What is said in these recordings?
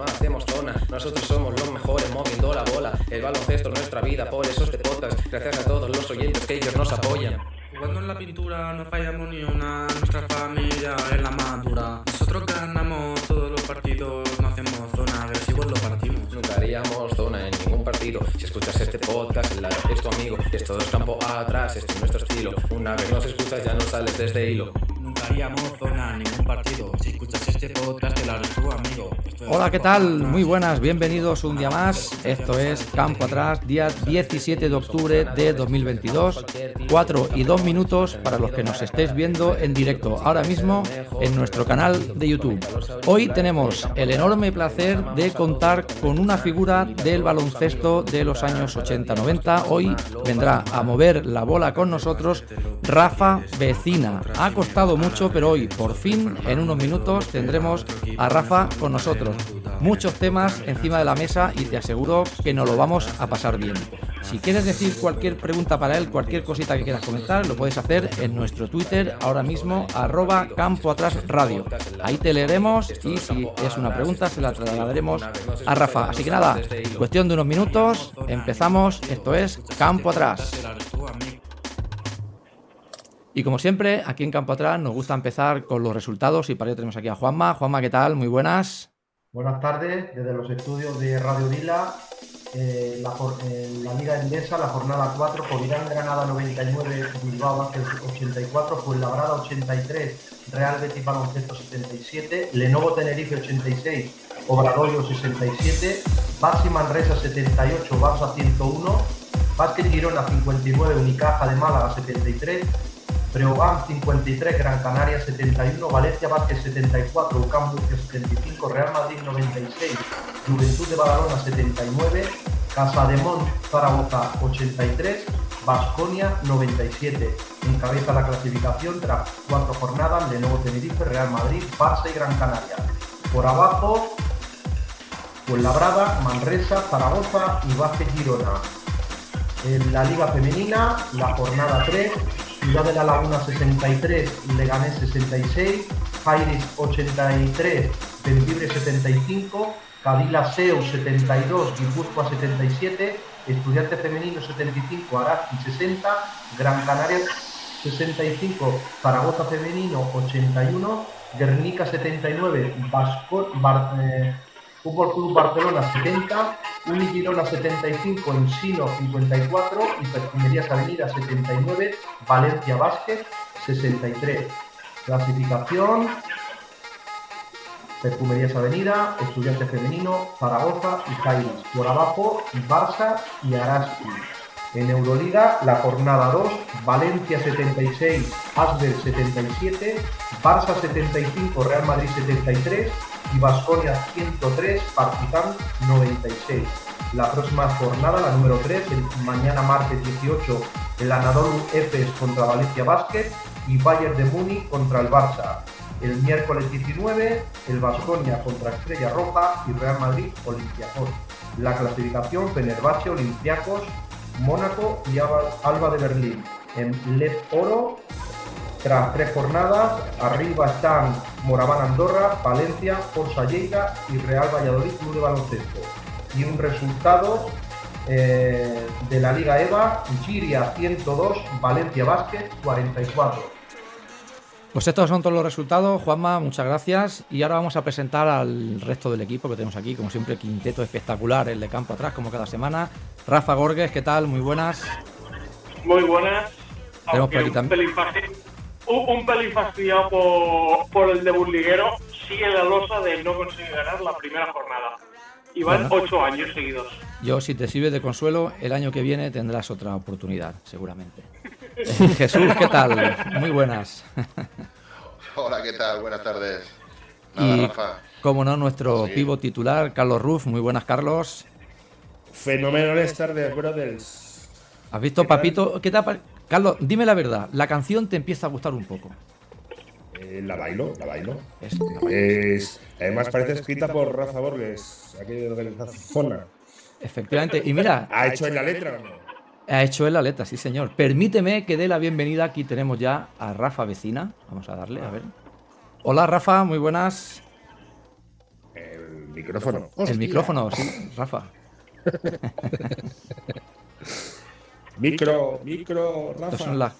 no hacemos zona. Nosotros somos los mejores moviendo la bola. El baloncesto es nuestra vida, por eso este podcast. Gracias a todos los oyentes que ellos nos apoyan. Jugando en la pintura no fallamos ni una, nuestra familia es la madura. Nosotros ganamos todos los partidos, no hacemos zona, a ver si lo partimos. Nunca haríamos zona en ningún partido. Si escuchas este podcast, el lado es tu amigo. Esto es campo atrás, este es nuestro estilo. Una vez nos escuchas ya no sales de este hilo. Nunca haríamos zona en ningún partido. Si escuchas este podcast, tu amigo. Hola, ¿qué tal? Muy buenas, bienvenidos un día más. Esto es Campo Atrás, día 17 de octubre de 2022, 4 y 2 minutos para los que nos estéis viendo en directo ahora mismo en nuestro canal de YouTube. Hoy tenemos el enorme placer de contar con una figura del baloncesto de los años 80-90. Hoy vendrá a mover la bola con nosotros Rafa Vecina. Ha costado mucho, pero hoy por fin, en unos minutos, tendremos a Rafa con nosotros. Muchos temas encima de la mesa y te aseguro que nos lo vamos a pasar bien. Si quieres decir cualquier pregunta para él, cualquier cosita que quieras comentar, lo puedes hacer en nuestro Twitter ahora mismo, arroba campo atrás radio. Ahí te leeremos y si es una pregunta se la trasladaremos a Rafa. Así que nada, cuestión de unos minutos, empezamos, esto es Campo Atrás. Y como siempre, aquí en Campo Atrás nos gusta empezar con los resultados y para ello tenemos aquí a Juanma. Juanma, ¿qué tal? Muy buenas. Buenas tardes, desde los estudios de Radio Vila, eh, la, en la Liga Endesa, la jornada 4, Covirán Granada 99, Bilbao Basket 84, Fuenlabrada 83, Real Betis Baloncesto 77, Lenovo Tenerife 86, Obradoiro 67, Baxi Manresa 78, Barça 101, Basket Girona 59, Unicaja de Málaga 73, Breogán 53, Gran Canaria 71, Valencia Vázquez 74, UCAM Murcia 75, Real Madrid 96, Juventud de Badalona 79, Casademont Zaragoza 83, Basconia 97. Encabeza la clasificación tras cuatro jornadas de nuevo Tenerife, Real Madrid, Barça y Gran Canaria. Por abajo, Fuenlabrada, Manresa, Zaragoza y Vázquez Girona. En la Liga Femenina, la jornada 3, Ciudad de la Laguna 63, Leganés 66, Jairis 83, Bembibre 75, Cadila Seu 72, Guipúzcoa 77, Estudiante Femenino 75, Araski 60, Gran Canaria 65, Zaragoza Femenino 81, Guernica 79, Vasco, eh, Fútbol Club Barcelona 70, Uni Girona 75, Ensino 54 y Perfumerías Avenida 79, Valencia Básquet 63. Clasificación, Perfumerías Avenida, Estudiante Femenino, Zaragoza y Jairis. Por abajo, Barça y Araski. En Euroliga, la jornada 2, Valencia 76, Asbel 77, Barça 75, Real Madrid 73 y Basconia 103, Partizan 96. La próxima jornada, la número 3, el mañana martes 18, el Anadolu Efes contra Valencia Basket y Bayern de Múnich contra el Barça. El miércoles 19, el Basconia contra Estrella Roja y Real Madrid Olympiacos. La clasificación Fenerbahce, Olympiacos, Mónaco y Alba de Berlín. En LED Oro, tras tres jornadas, arriba están Moraván Andorra, Valencia, Forza Lleida y Real Valladolid Club de Baloncesto. Y un resultado eh, de la Liga EVA, Giria 102, Valencia Basket 44. Pues estos son todos los resultados. Juanma, muchas gracias. Y ahora vamos a presentar al resto del equipo que tenemos aquí, como siempre, quinteto espectacular, el de campo atrás, como cada semana. Rafa Gorges, ¿qué tal? Muy buenas. Muy buenas. Tenemos Aunque por aquí un, también- un, un pelín fastidiado por, por el debut liguero, sigue la losa de no conseguir ganar la primera jornada. Y van Bueno. ocho años seguidos. Yo, si te sirve de consuelo, el año que viene tendrás otra oportunidad, seguramente. Jesús, ¿qué tal? Muy buenas. Hola, ¿qué tal? Buenas tardes. Nada, Y, Rafa. como no, nuestro Sí. pivo titular, Carlos Ruf. Muy buenas, Carlos. Fenomenales tardes, brothers. ¿Has visto, papito? ¿Qué te ha Carlos, dime la verdad. La canción te empieza a gustar un poco. Eh, la bailo, la bailo. Es- Es, además parece escrita por Rafa Borges, aquí de organización Zona. efectivamente. Y mira, ¿Ha hecho en la letra o no? ha hecho él la letra, sí, señor. Permíteme que dé la bienvenida. Aquí tenemos ya a Rafa Vecina. Vamos a darle, a ver. Hola Rafa, muy buenas. El micrófono. El micrófono, sí, Rafa. Micro, micro, Rafa. Estas son las,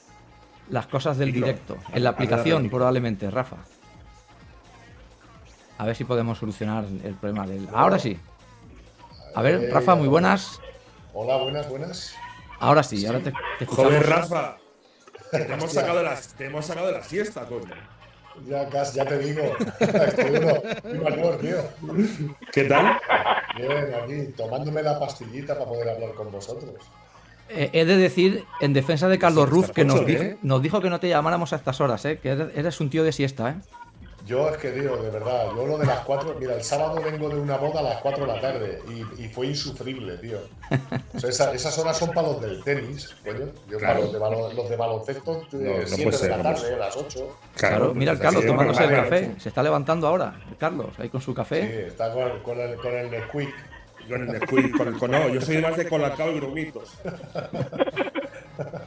las cosas del Micro. directo. En la aplicación, probablemente, Rafa. A ver si podemos solucionar el problema del. Ahora sí. A ver, Eh, Rafa, muy buenas. Hola, buenas, buenas. Ahora sí, ahora te, te escuchamos. Joder, Rafa. que Te hemos sacado de la, te hemos sacado de la siesta, coño. Ya, casi, ya te digo. Estoy uno, tío. ¿Qué tal? Bien, aquí, tomándome la pastillita para poder hablar con vosotros. Eh, he de decir, en defensa de Carlos Sí, Ruz, que nos dijo, ¿eh? nos dijo que no te llamáramos a estas horas, ¿eh? que eres, eres un tío de siesta. ¿eh? Yo es que, tío, de verdad, yo lo de las cuatro, mira, el sábado vengo de una boda a las 4 de la tarde y, y fue insufrible, tío. O sea, esa- esas horas son para los del tenis, coño. Yo Claro. para los de, balo- los de baloncesto, No, de no 7 puede de la no tarde, a las 8. Claro, mira el Carlos tomándose el café. claro. Se está levantando ahora, el Carlos, ahí con su Sí, café. está con, con el, con el Nesquik. Con el Nesquik, con el con, no, yo soy más de colacao y grumitos.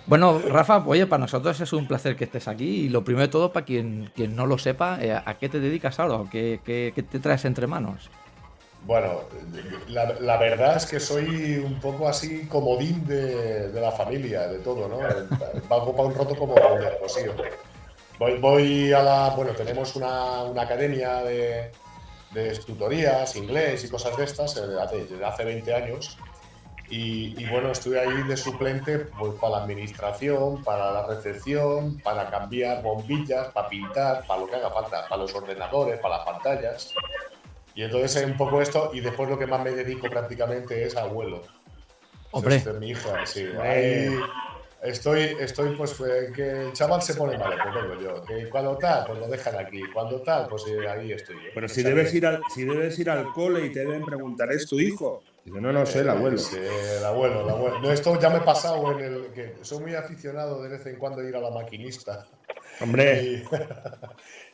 Bueno, Rafa, oye, para nosotros es un placer que estés aquí. Y lo primero de todo, para quien, quien no lo sepa, eh, ¿a qué te dedicas ahora? ¿O qué, qué- qué te traes entre manos? Bueno, la, la verdad es que soy un poco así comodín de, de la familia, de todo, ¿no? Valgo para un roto como de. Voy, voy a la. Bueno, tenemos una, una academia de, de tutorías, inglés y cosas de estas eh, desde hace 20 años. Y, y bueno, estoy ahí de suplente pues, para la administración, para la recepción, para cambiar bombillas, para pintar, para lo que haga falta, para los ordenadores, para las pantallas. Y entonces es un poco esto, y después lo que más me dedico prácticamente es a abuelo. Hombre. Este, mi hija, sí. Ahí estoy, estoy pues eh, que el chaval se pone mal, pues vengo yo. Que cuando tal, pues lo dejan aquí. Cuando tal, pues eh, ahí estoy. yo. Pero O si debes ir al, si debes ir al cole y te deben preguntar, ¿es tu hijo? Dice, no, no, soy el abuelo. Sí, el abuelo, el abuelo. No, esto ya me he pasado en el que soy muy aficionado de vez en cuando a ir a la maquinista. Hombre,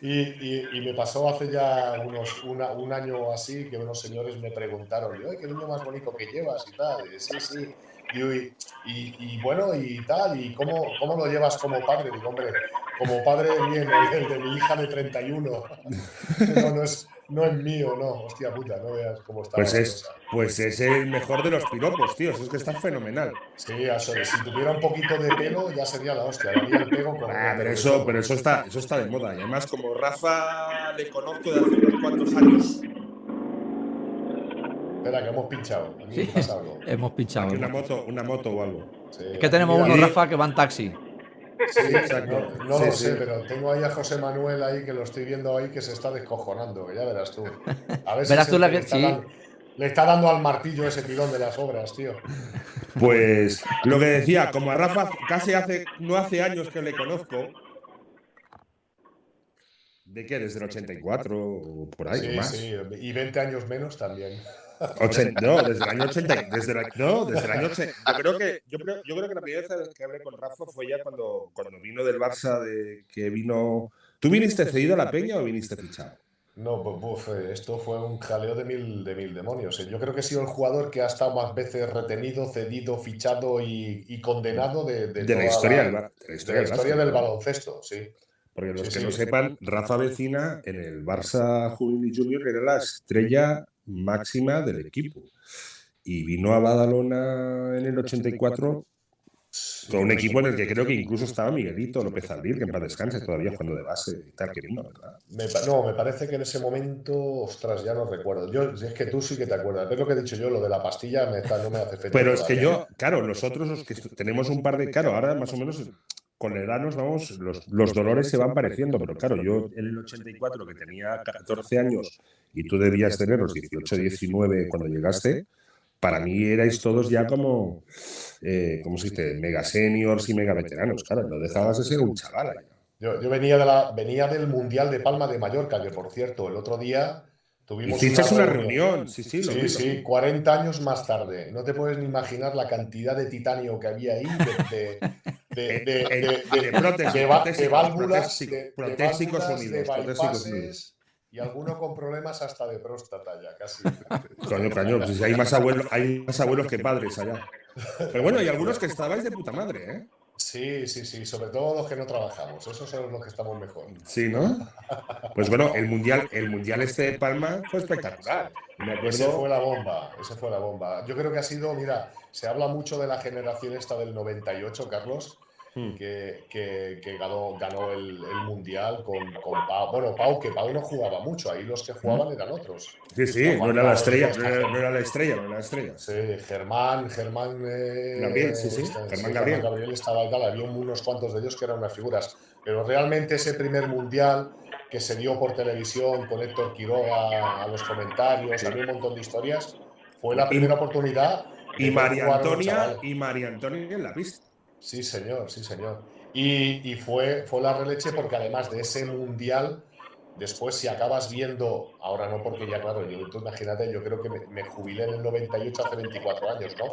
Y, y, y- y me pasó hace ya unos, una- un año o así que unos señores me preguntaron, "Ay, qué niño más bonito que llevas y tal. Y, sí, sí. Y, y- y- bueno, y tal, ¿y cómo, cómo lo llevas como padre? Digo, hombre, como padre bien, el, de mi hija de 31. No, no es, no es mío, no, hostia puta, no veas cómo está. pues es, cosa. pues es el mejor de los piropos, tío. Es que está fenomenal. Sí, eso, si tuviera un poquito de pelo ya sería la hostia, el pego con Ah, pero eso, pero eso está, eso está de moda. Y además, como Rafa le conozco de hace unos cuantos años, Espera, que hemos pinchado. Aquí Sí, pasa algo. hemos pinchado. que una moto, una moto o algo. Sí, Es que tenemos uno, Rafa, que va en taxi. Sí, Exacto. No, no Sí, lo sí. sé, pero tengo ahí a José Manuel ahí que lo estoy viendo ahí que se está descojonando, que ya verás tú. A ver Verás si tú la que- le está dando al martillo ese tirón de las obras, tío. Pues lo que decía, como a Rafa casi hace, no hace años que le conozco. ¿De qué? ¿Desde el 84 o por ahí? o Sí, más? sí, y 20 años menos también. No, desde el año 80. Desde la- no, desde el año 80. Yo creo, que, yo, creo, yo creo que la primera vez que hablé con Rafa fue ya cuando, cuando vino del Barça, de que vino. ¿Tú viniste cedido a la Peña o viniste fichado? No, pues buf, eh, esto fue un jaleo de mil, de mil demonios. eh. Yo creo que he sido el jugador que ha estado más veces retenido, cedido, fichado y, y condenado de, de, De la historia la, de la de historia la del historia baloncesto, sí. Porque los Sí, que sí. no sepan, Rafa Vecina en el Barça Juvenil Junior era la estrella máxima del equipo. Y vino a Badalona en el 84 con un equipo en el que creo que incluso estaba Miguelito López Abril, que en paz descanse todavía jugando de base y tal que vino, ¿verdad? Me no, me parece que en ese momento, ostras, ya no recuerdo. Yo, es que tú sí que te acuerdas. ¿Ves lo que he dicho yo? Lo de la pastilla me está- no me hace efecto. Pero es que yo, claro, nosotros los que tenemos un par de, claro, ahora más o menos con la edad nos vamos, los, los dolores se van pareciendo, pero claro, yo en el 84 que tenía 14 años y tú debías tener los 18, 19 cuando llegaste, para mí erais todos ya como, eh, ¿cómo se dice? Mega seniors y mega veteranos, claro, no dejabas de ser un chaval. Yo, yo venía, de la, venía del Mundial de Palma de Mallorca, que por cierto, el otro día tuvimos Hiciste una reunión, sí, sí, Sí, sí, vi. 40 años más tarde. No te puedes ni imaginar la cantidad de titanio que había ahí, de, de, de, válvulas, de- válvulas, de bypasses. Y alguno con problemas hasta de próstata ya, casi. Coño, pues hay más abuelos, hay más abuelos que padres allá. Pero bueno, hay algunos que estabais de puta madre, ¿eh? Sí, sí, sí, sobre todo los que no trabajamos, esos son los que estamos mejor. Sí, ¿no? Pues bueno, el mundial, el mundial este de Palma fue espectacular. Me Ese acuerdo. fue la bomba, ese fue la bomba. Yo creo que ha sido, mira, se habla mucho de la generación esta del 98, Carlos, Hmm. que, que- que ganó, ganó el, el mundial con, con Pau. Bueno, Pau, que Pau no jugaba mucho, ahí los que jugaban eran otros. Sí, sí, no era la estrella, no era, no era la estrella, no era la estrella. Sí, Germán, Germán. eh, Gabriel, sí, sí, Germán Gabriel. Y- primera oportunidad. de Y ver María jugar a los Antonia, chavales. y María Antonia en la pista. Sí, señor, sí, señor. Y, y fue, fue la releche porque además de ese mundial, después si acabas viendo, ahora no porque ya claro, yo, tú imagínate, yo creo que me, me jubilé en el 98 hace 24 años, ¿no?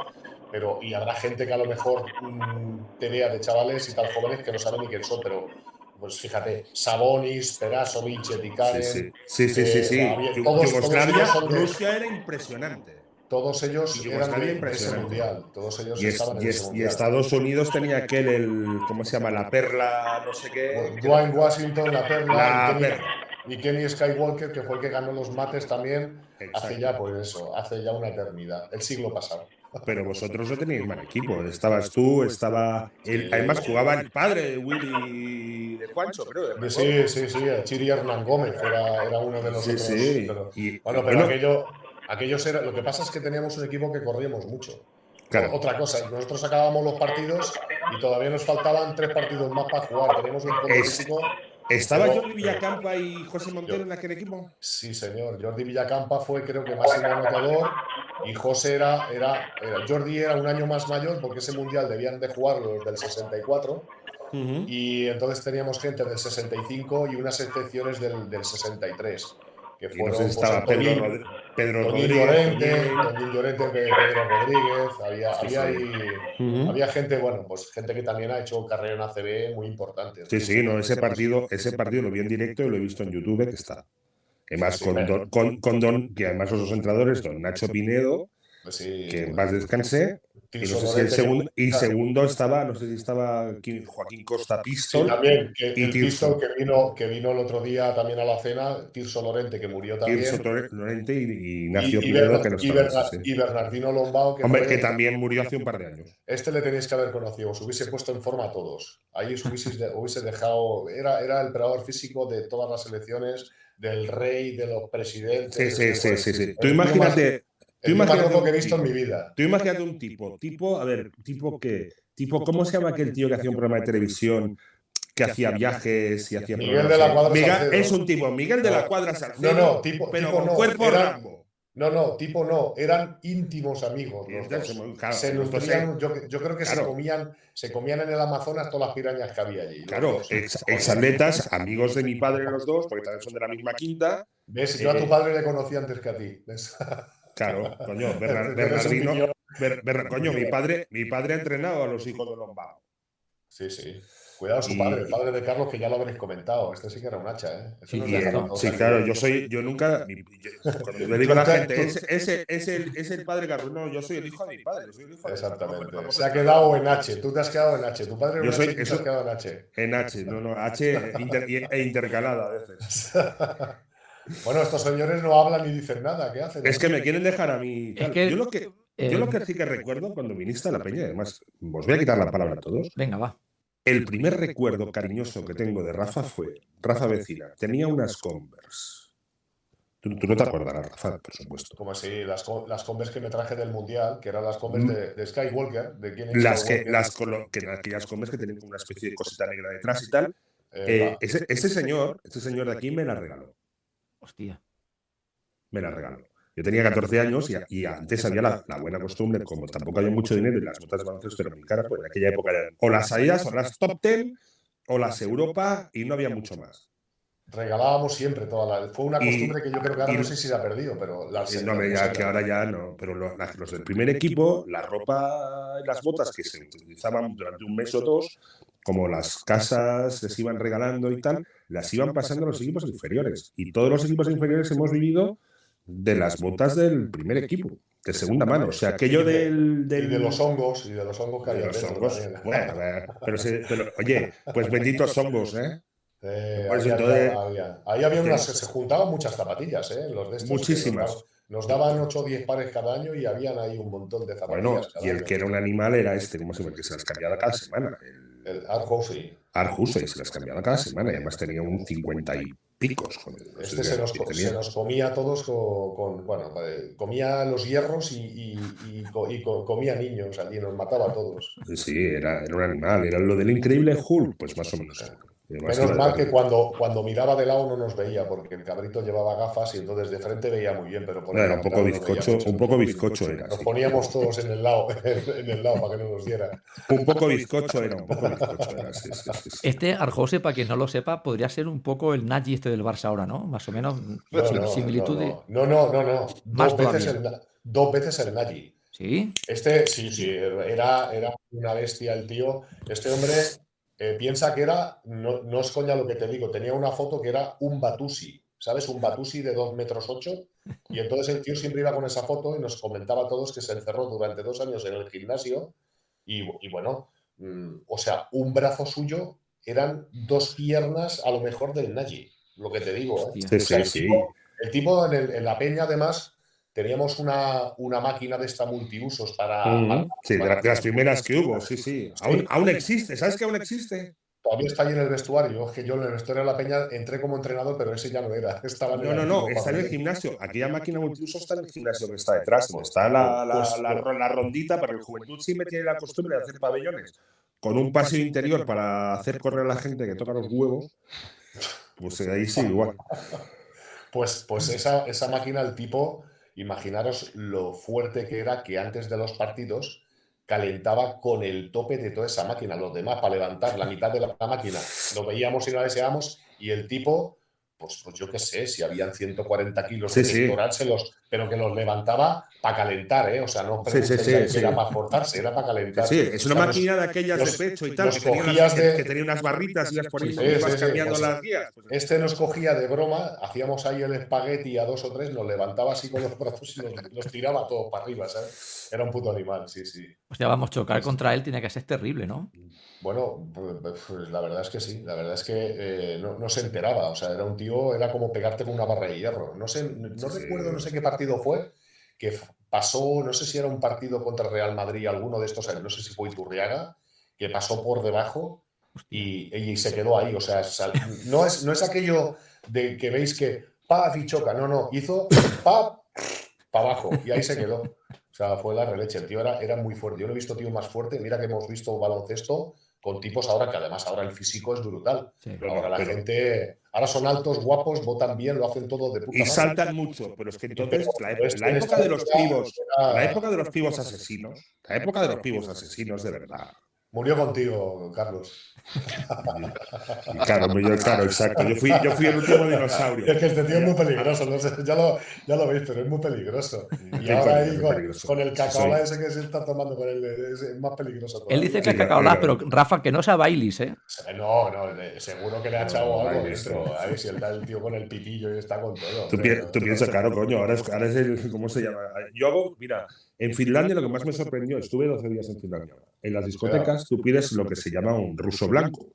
Pero, y habrá gente que a lo mejor mm, te vea de chavales y tal jóvenes que no saben ni quién son, pero pues fíjate, Sabonis, Perasovic, Etikanen, Sí, sí, sí, sí, sí. eh, todos- todos Yugoslavia, de- Rusia era impresionante. Todos ellos Y eran de ese mundial, todos ellos Y, es- estaban en ese es- y mundial. Estados Unidos tenía aquel, el, ¿cómo se llama? La perla, no sé qué. Dwayne Washington, la perla, La y, Kenny, perla. y Kenny Skywalker, que fue el que ganó los mates también, Exacto. hace ya, pues eso, hace ya una eternidad, el siglo pasado. Pero vosotros no teníais mal equipo. Estabas tú, estaba. el- además jugaba el padre de Willy de Juancho, creo. de Sí, sí, sí, el Chiri Hernán Gómez era, era uno de los Sí, otros. sí. Y- bueno, pero bueno. aquello, aquellos era, lo que pasa es que teníamos un equipo que corríamos mucho. Claro. Otra cosa, nosotros acabábamos los partidos y todavía nos faltaban tres partidos más para jugar. Teníamos un Es-. ¿Estaba Jordi Villacampa y José Montero en aquel equipo? Sí, señor. Jordi Villacampa fue, creo que, máximo anotador. Y José era, era, era- Jordi era un año más mayor porque ese mundial debían de jugar los del 64. Y entonces teníamos gente del 65 y unas excepciones del, del 63. Que Y no fueron sé si estaba pues, Rod- Pedro Tonín Rodríguez. Llorente, Tonín. Llorente, Pe- Pedro Rodríguez. Había, Sí, había, sí. ahí- Ujú. había gente, bueno, pues gente que también ha hecho carrera en ACB muy importante. Sí, sí, no, ese partido, ese partido lo vi en directo y lo he visto en YouTube que está. Además, Sí, con, don, con, con don, que además los dos entrenadores, don Nacho Pinedo, Pues sí, que en paz descanse, y no Tirso sé si el Lorente, segundo, y claro. segundo estaba, no sé si estaba aquí Joaquín Costa Sí, Pistol, también, que y el Tirso. Pistol que vino, que vino el otro día también a la cena, Tirso Lorente, que murió también. Tirso Lorente y, y Ignacio y Pinedo, Berna- que no y estaba. Berna- sí, sí. y Bernardino Lombao, que Hombre, fue- que también murió hace un par de años. este le tenéis que haber conocido, os hubiese puesto en forma a todos. Ahí os hubieseis de- hubiese dejado, era, era el preparador físico de todas las elecciones, del rey, de los presidentes. Sí, sí, sí, sí, sí. Tú imagínate, el loco un que he visto en mi vida. Tú imagínate un tipo, tipo, a ver, tipo que, tipo, ¿cómo se llama aquel tío que hacía un programa de televisión que hacía viajes y hacía Miguel programas? de la Cuadra Miguel- Salcedo. es un tipo, Miguel de la No. Cuadra No, Salcedo, no, tipo, pero tipo con no, cuerpo era- Rambo. No, no, tipo no, eran íntimos amigos. Los entonces, dos. claro, se nutrían, yo, yo creo que se claro. comían, se comían en el Amazonas todas las pirañas que había allí. Claro, ex, exatletas, amigos de mi padre los dos, porque también son de la misma quinta. ¿Ves? Yo a Eh, tu padre le conocí antes que a ti. Claro, coño, Bernar- Eres un Bernardino. piñón. Ber- Ber- coño, mi padre, mi padre ha entrenado a los hijos de Lombao. Sí, sí. Cuidado su Y- padre, el padre de Carlos, que ya lo habréis comentado. Este sí que era un hacha, ¿eh? Este Sí, no y- claro, yo soy, yo nunca, mi- yo- cuando le digo a la gente, ese, ese, es, el, es el padre Carlos, no, yo soy el hijo de mi padre, yo soy el hijo de Exactamente. Se ha quedado en H. Tú te has quedado en H. Tu padre era Yo un soy- H tú te eso- has quedado en H. En H, no, no, H inter- e intercalada a veces. Bueno, estos señores no hablan ni dicen nada. ¿Qué hacen? Es que me quieren dejar a mí. Es tal. que, yo, lo que, eh, yo lo que sí que recuerdo cuando viniste a la peña, además, os voy a quitar la palabra a todos. Venga, va. El primer recuerdo cariñoso que tengo de Rafa fue, Rafa vecina, tenía unas Converse. Tú, tú no te acordarás, Rafa, por supuesto. Como si las, las Converse que me traje del Mundial, que eran las Converse de, de Skywalker, de quién es Mm. Las que, las, colo- que aquellas Converse que tenían una especie de cosita negra detrás y tal. Eh, Eh, ese, ese señor, ese señor de aquí me la regaló. Hostia. me la regaló. Yo tenía 14 años y, y antes había la, la buena costumbre, como tampoco había mucho dinero y las botas de baloncesto eran muy caras, pues en aquella época eran o las salidas o las top 10 o las Europa y no había mucho más. Regalábamos siempre toda la. Fue una Y- costumbre que yo creo que ahora y- no sé si se ha perdido, pero las Eh, no, ya que ahora ya no, pero lo- la- los del primer equipo, la ropa y las botas que se utilizaban durante un mes o dos, como las casas les iban regalando y tal, las iban pasando a los equipos inferiores. Y todos los equipos inferiores hemos vivido de las botas del primer equipo. de segunda mano. O sea, aquello del, del- Y de los hongos, y de los hongos que de había los dentro hongos. Bueno, pero, se- pero, oye, pues benditos hongos, ¿eh? Eh, Pues había- entonces- había- ahí había unas, se juntaban muchas zapatillas, ¿eh? Los de estos Muchísimas. Nos, daban- nos daban 8 o 10 pares cada año y habían ahí un montón de zapatillas. Bueno, y el año. que era un animal era este, ¿cómo se? Que se las cambiaba cada semana. El El. Arjuse, se las cambiaba cada semana y además tenía un 50 y picos. no sé Este se nos, se nos comía a todos con, con- bueno, eh, comía los hierros y, y- y co- y co- comía niños allí, nos mataba a todos. Sí, era, era un animal, era lo del increíble Hulk, pues más o menos. Menos mal que cuando, cuando miraba de lado no nos veía, porque el cabrito llevaba gafas y entonces de frente veía muy bien, pero por No, era un poco no bizcocho, un poco bizcocho era. Nos sí. poníamos todos en el lado, en el lado para que no nos diera. Un poco bizcocho era, un poco bizcocho era, sí, sí, sí, sí. Este Arjose, para quien no lo sepa, podría ser un poco el Nagy este del Barça ahora, ¿no? Más o menos No, sin no, similitud. no, no, no, no, no. Más Dos veces, el, dos veces el Nagy. Sí, Este, sí, sí, era, era una bestia el tío. Este hombre eh, piensa que era, no, no es coña lo que te digo, tenía una foto que era un Batusi, ¿sabes? Un Batusi de 2 metros 8. Y entonces el tío siempre iba con esa foto y nos comentaba a todos que se encerró durante dos años en el gimnasio. Y, y bueno, mm, o sea, un brazo suyo eran dos piernas a lo mejor del Nagy, lo que te digo. ¿eh? Sí, O sea, sí, el sí. tipo- el tipo en, el- en la peña, además, teníamos una, una máquina de esta multiusos para. Sí, de, la- de las primeras que hubo, sí, sí. Aún, Sí. aún existe, ¿sabes que aún existe? Todavía está ahí en el vestuario. Es que yo en el vestuario de la peña entré como entrenador, pero ese ya no era. Estaba No, no, no, está en el gimnasio. Aquella máquina multiuso está en el gimnasio que está detrás. Está la, la, Pues- la, la rondita, para el juventud siempre tiene la costumbre de hacer pabellones con un paseo interior para hacer correr a la gente que toca los huevos. Pues ahí sí, igual. Pues, pues esa, esa máquina, el tipo, imaginaros lo fuerte que era que antes de los partidos calentaba con el tope de toda esa máquina. Los demás, para levantar la mitad de la, máquina, lo veíamos y lo deseamos. Y el tipo, pues, pues yo qué sé, si habían 140 kilos Sí, de sí. pectoral, se los, pero que los levantaba para calentar, ¿eh? O sea, no Sí, sí, sí, que sí. era para forzarse, era para calentar. Sí, es una O sea, los- máquina de aquellas los- de pecho y tal, los que tenía, unas, cogías que- de- que tenía unas barritas y las ponías Sí, sí, sí, cambiando las guías. Pues, Este nos cogía de broma, hacíamos ahí el espagueti a dos o tres, nos levantaba así con los brazos y los, los tiraba todos para arriba, ¿sabes? Era un puto animal, sí, sí. hostia, vamos, chocar contra él tiene que ser terrible, ¿no? Bueno, pues, pues la verdad es que sí, la verdad es que eh, no, no se enteraba, o sea, era un tío, era como pegarte con una barra de hierro. No sé, no Sí, recuerdo, no sé qué partido fue, que pasó, no sé si era un partido contra Real Madrid, alguno de estos, no sé si fue Iturriaga, que pasó por debajo y, y se quedó ahí, o sea, sal- no es, no es aquello de que veis que pa y choca, no, no, hizo pa para abajo y ahí se quedó. O sea, fue la releche. El tío era, era muy fuerte. Yo no he visto tío más fuerte. Mira que hemos visto baloncesto con tipos ahora que además ahora el físico es brutal. Sí. Ahora la pero- gente, ahora son altos, guapos, votan bien, lo hacen todo de puta y madre. saltan mucho, pero es que entonces la, ep- este la época de los pibos, la época de los pibos asesinos, la época de los pibos asesinos de verdad. Murió contigo, Carlos. Claro, yo- claro, exacto. Yo fui, yo fui el último dinosaurio. Es que este tío es muy peligroso, no sé, ya, lo, ya lo veis, pero es muy peligroso. Y ahora ahí con, con el cacaola Soy- ese que se está tomando con él, es, más peligroso. Él dice que es cacaolás, pero- pero Rafa, que no sea Baileys, ¿eh? No, no, seguro que le ha No, echado algo dentro. eso. Ahí si él da el tío con el pitillo y está con todo. Tú, pi- tú piensas, claro, coño, ahora es, ahora es el, ¿cómo se llama? Yo hago, mira, en Finlandia lo que más me sorprendió, estuve 12 días en Finlandia. En las discotecas tú pides lo que se llama un ruso blanco.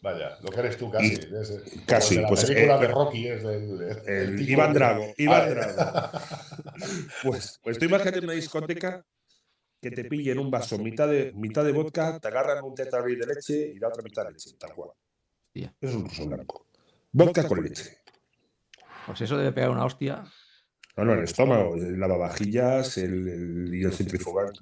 Vaya, lo que eres tú casi. Y- es- como casi, de la pues, película eh, de Rocky es del. El tipo Iván Drago, Iván Ah, Drago. Pues, pues tú imagínate una discoteca que te pillen un vaso, mitad de, mitad de vodka, te agarran un tetrabric de leche y la otra mitad de leche, tal cual. Eso es un ruso blanco. Vodka con leche. Pues eso debe pegar una hostia. No, no, el estómago, el lavavajillas el, el- y el centrifugante.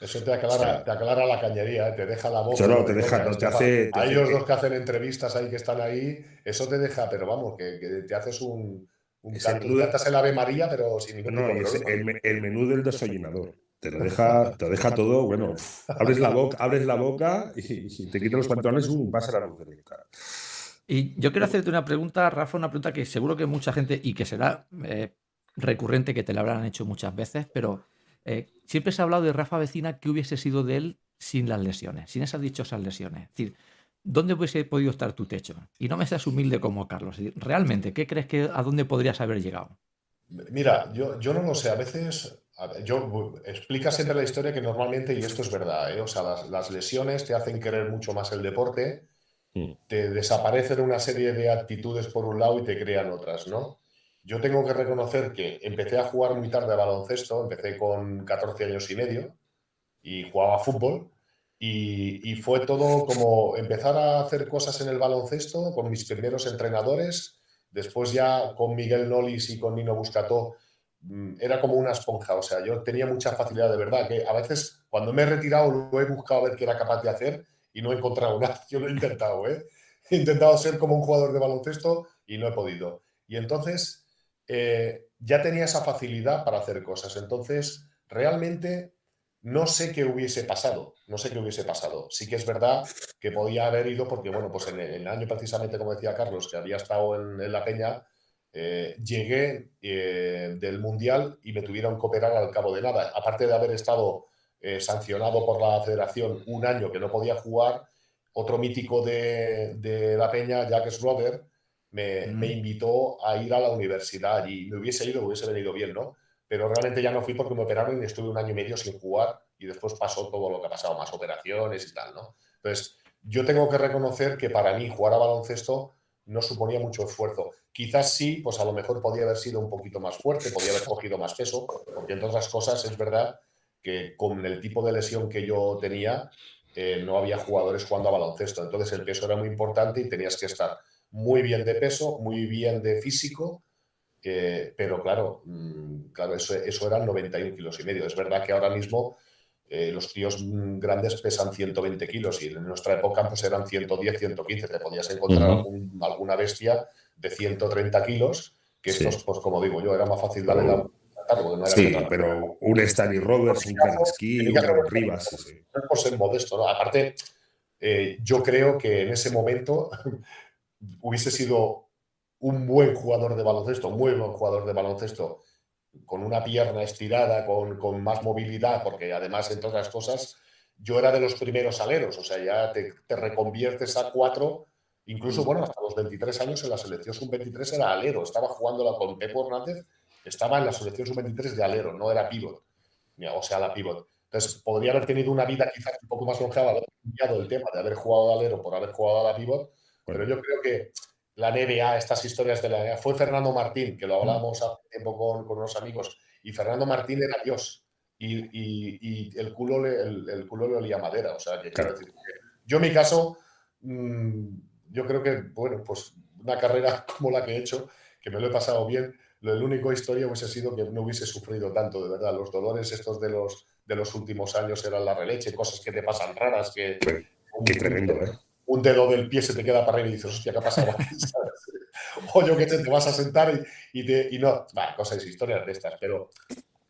Eso te aclara, te aclara la cañería, ¿eh? te deja la boca. Eso no, te deja- no, te hace- te A hace ellos que- dos que hacen entrevistas ahí que están ahí, eso te deja, pero vamos, que, que te haces un. un cantas el Ave María, pero sin ningún No, tipo de el, me- el menú del desollinador. Te lo deja, te lo deja todo, bueno, abres la boca, abres la boca y, y te quitas los pantalones y vas a la luz de cara. Y yo quiero hacerte una pregunta, Rafa, una pregunta que seguro que mucha gente, y que será eh, recurrente, que te la habrán hecho muchas veces, pero eh, siempre se ha hablado de Rafa Vecina que hubiese sido de él sin las lesiones, sin esas dichosas lesiones. Es decir, ¿dónde hubiese podido estar tu techo? Y no me seas humilde como Carlos. Realmente, ¿qué crees que a dónde podrías haber llegado? Mira, yo, yo no lo sé, a veces, yo explica siempre la historia que normalmente, y esto es verdad, ¿eh? o sea, las, lesiones te hacen querer mucho más el deporte, mm. te desaparecen una serie de actitudes por un lado y te crean otras, ¿no? Yo tengo que reconocer que empecé a jugar muy tarde a baloncesto, empecé con 14 años y medio y jugaba fútbol y, y fue todo como empezar a hacer cosas en el baloncesto con mis primeros entrenadores, después ya con Miguel Nolis y con Nino Buscató Mm, era como una esponja, o sea, yo tenía mucha facilidad de verdad, que a veces cuando me he retirado lo he buscado a ver qué era capaz de hacer y no he encontrado nada, yo lo he intentado, ¿eh? He intentado ser como un jugador de baloncesto y no he podido. Y entonces eh, ya tenía esa facilidad para hacer cosas, entonces realmente no sé qué hubiese pasado, no sé qué hubiese pasado. Sí que es verdad que podía haber ido porque, bueno, pues en el, año precisamente, como decía Carlos, que había estado en La Peña, eh, llegué eh, del Mundial y me tuvieron que operar al cabo de nada. Aparte de haber estado sancionado por la federación un año que no podía jugar, otro mítico de, la Peña, Jack Schroeder, me, me, invitó a ir a la universidad y me hubiese ido, me hubiese venido bien, ¿no? Pero realmente ya no fui porque me operaron y estuve un año y medio sin jugar y después pasó todo lo que ha pasado, más operaciones y tal, ¿no? Entonces, yo tengo que reconocer que para mí jugar a baloncesto no suponía mucho esfuerzo. Quizás sí, pues a lo mejor podía haber sido un poquito más fuerte, podía haber cogido más peso, porque entre otras cosas es verdad que con el tipo de lesión que yo tenía, eh, no había jugadores jugando a baloncesto. Entonces el peso era muy importante y tenías que estar muy bien de peso, muy bien de físico, eh, pero claro, mm, claro eso, eso eran 91 kilos y medio. Es verdad que ahora mismo eh, los tíos grandes pesan 120 kilos y en nuestra época pues eran 110, 115. Te podías encontrar alguna bestia de 130 kilos, que estos, pues como digo yo, era más fácil darle la... sí, pero un Stanley Roberts, un Kaniski, un Rivas. Sí, Por ser modesto, ¿no? Aparte, eh, yo creo que en ese momento hubiese sido un buen jugador de baloncesto, muy buen jugador de baloncesto, con una pierna estirada, con, con, más movilidad, porque además, entre otras cosas, yo era de los primeros aleros, o sea, ya te, te reconviertes a cuatro, incluso, bueno, hasta los 23 años en la selección sub-23 era alero, estaba jugándola con Pepo Hernández, estaba en la selección sub-23 de alero, no era pivot, o sea, la pivot. Entonces, podría haber tenido una vida quizás un poco más longeva, haber cambiado el tema de haber jugado de alero por haber jugado a la pero yo creo que la NBA, estas historias de la NBA. Fue Fernando Martín, que lo hablábamos hace tiempo con, con unos amigos, y Fernando Martín era Dios. Y, y, el, culo le, el, culo le olía madera. O sea, que decir yo en mi caso, mm, yo creo que, bueno, pues una carrera como la que he hecho, que me lo he pasado bien, el único historia hubiese sido que no hubiese sufrido tanto, de verdad. Los dolores estos de los, de los últimos años eran la releche, cosas que te pasan raras, que... Qué tremendo, ¿eh? Un dedo del pie se te queda para arriba y dices, hostia, ¿qué ha pasado? o yo que te, vas a sentar y, te, y no, vale, cosas, historias de estas, pero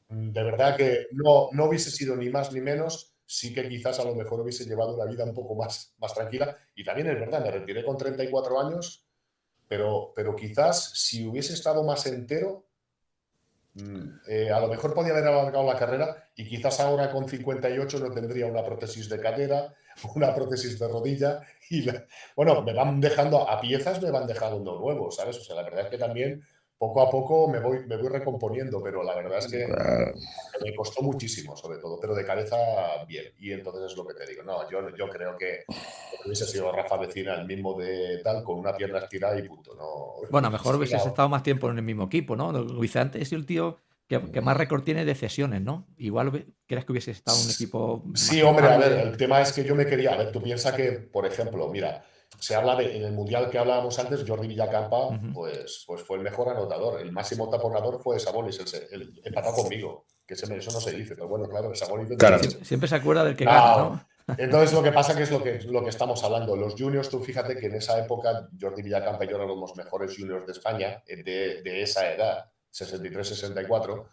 mm, de verdad que no, no hubiese sido ni más ni menos, sí que quizás a lo mejor hubiese llevado una vida un poco más, más tranquila. Y también es verdad, me retiré con 34 años, pero, pero quizás si hubiese estado más entero, mm, eh, a lo mejor podía haber alargado la carrera y quizás ahora con 58 no tendría una prótesis de cadera, una prótesis de rodilla y bueno, me van dejando a piezas, me van dejando nuevo, ¿sabes? O sea, la verdad es que también poco a poco me voy, me voy recomponiendo, pero la verdad es que me costó muchísimo, sobre todo, pero de cabeza bien. Y entonces es lo que te digo. No, yo, yo creo que hubiese sido Rafa Vecina el mismo de tal, con una pierna estirada y punto. No, bueno, a mejor hubiese estado más tiempo en el mismo equipo, ¿no? Luis antes es el tío que, más récord tiene de cesiones, ¿no? Igual crees que hubiese estado un equipo. Sí, hombre, a ver, el tema es que yo me quería. A ver, tú piensas que, por ejemplo, mira, se habla de, en el mundial que hablábamos antes, Jordi Villacampa, pues, pues fue el mejor anotador. El máximo taponador fue Sabonis, el, el, empatado conmigo. Que eso no se dice, pero bueno, claro, Sabonis. Siempre, se acuerda del que gana, ¿no? Entonces lo que pasa que es lo que, lo que estamos hablando. Los juniors, tú fíjate que en esa época Jordi Villacampa y yo éramos los mejores juniors de España, eh, de, de esa edad. 63-64,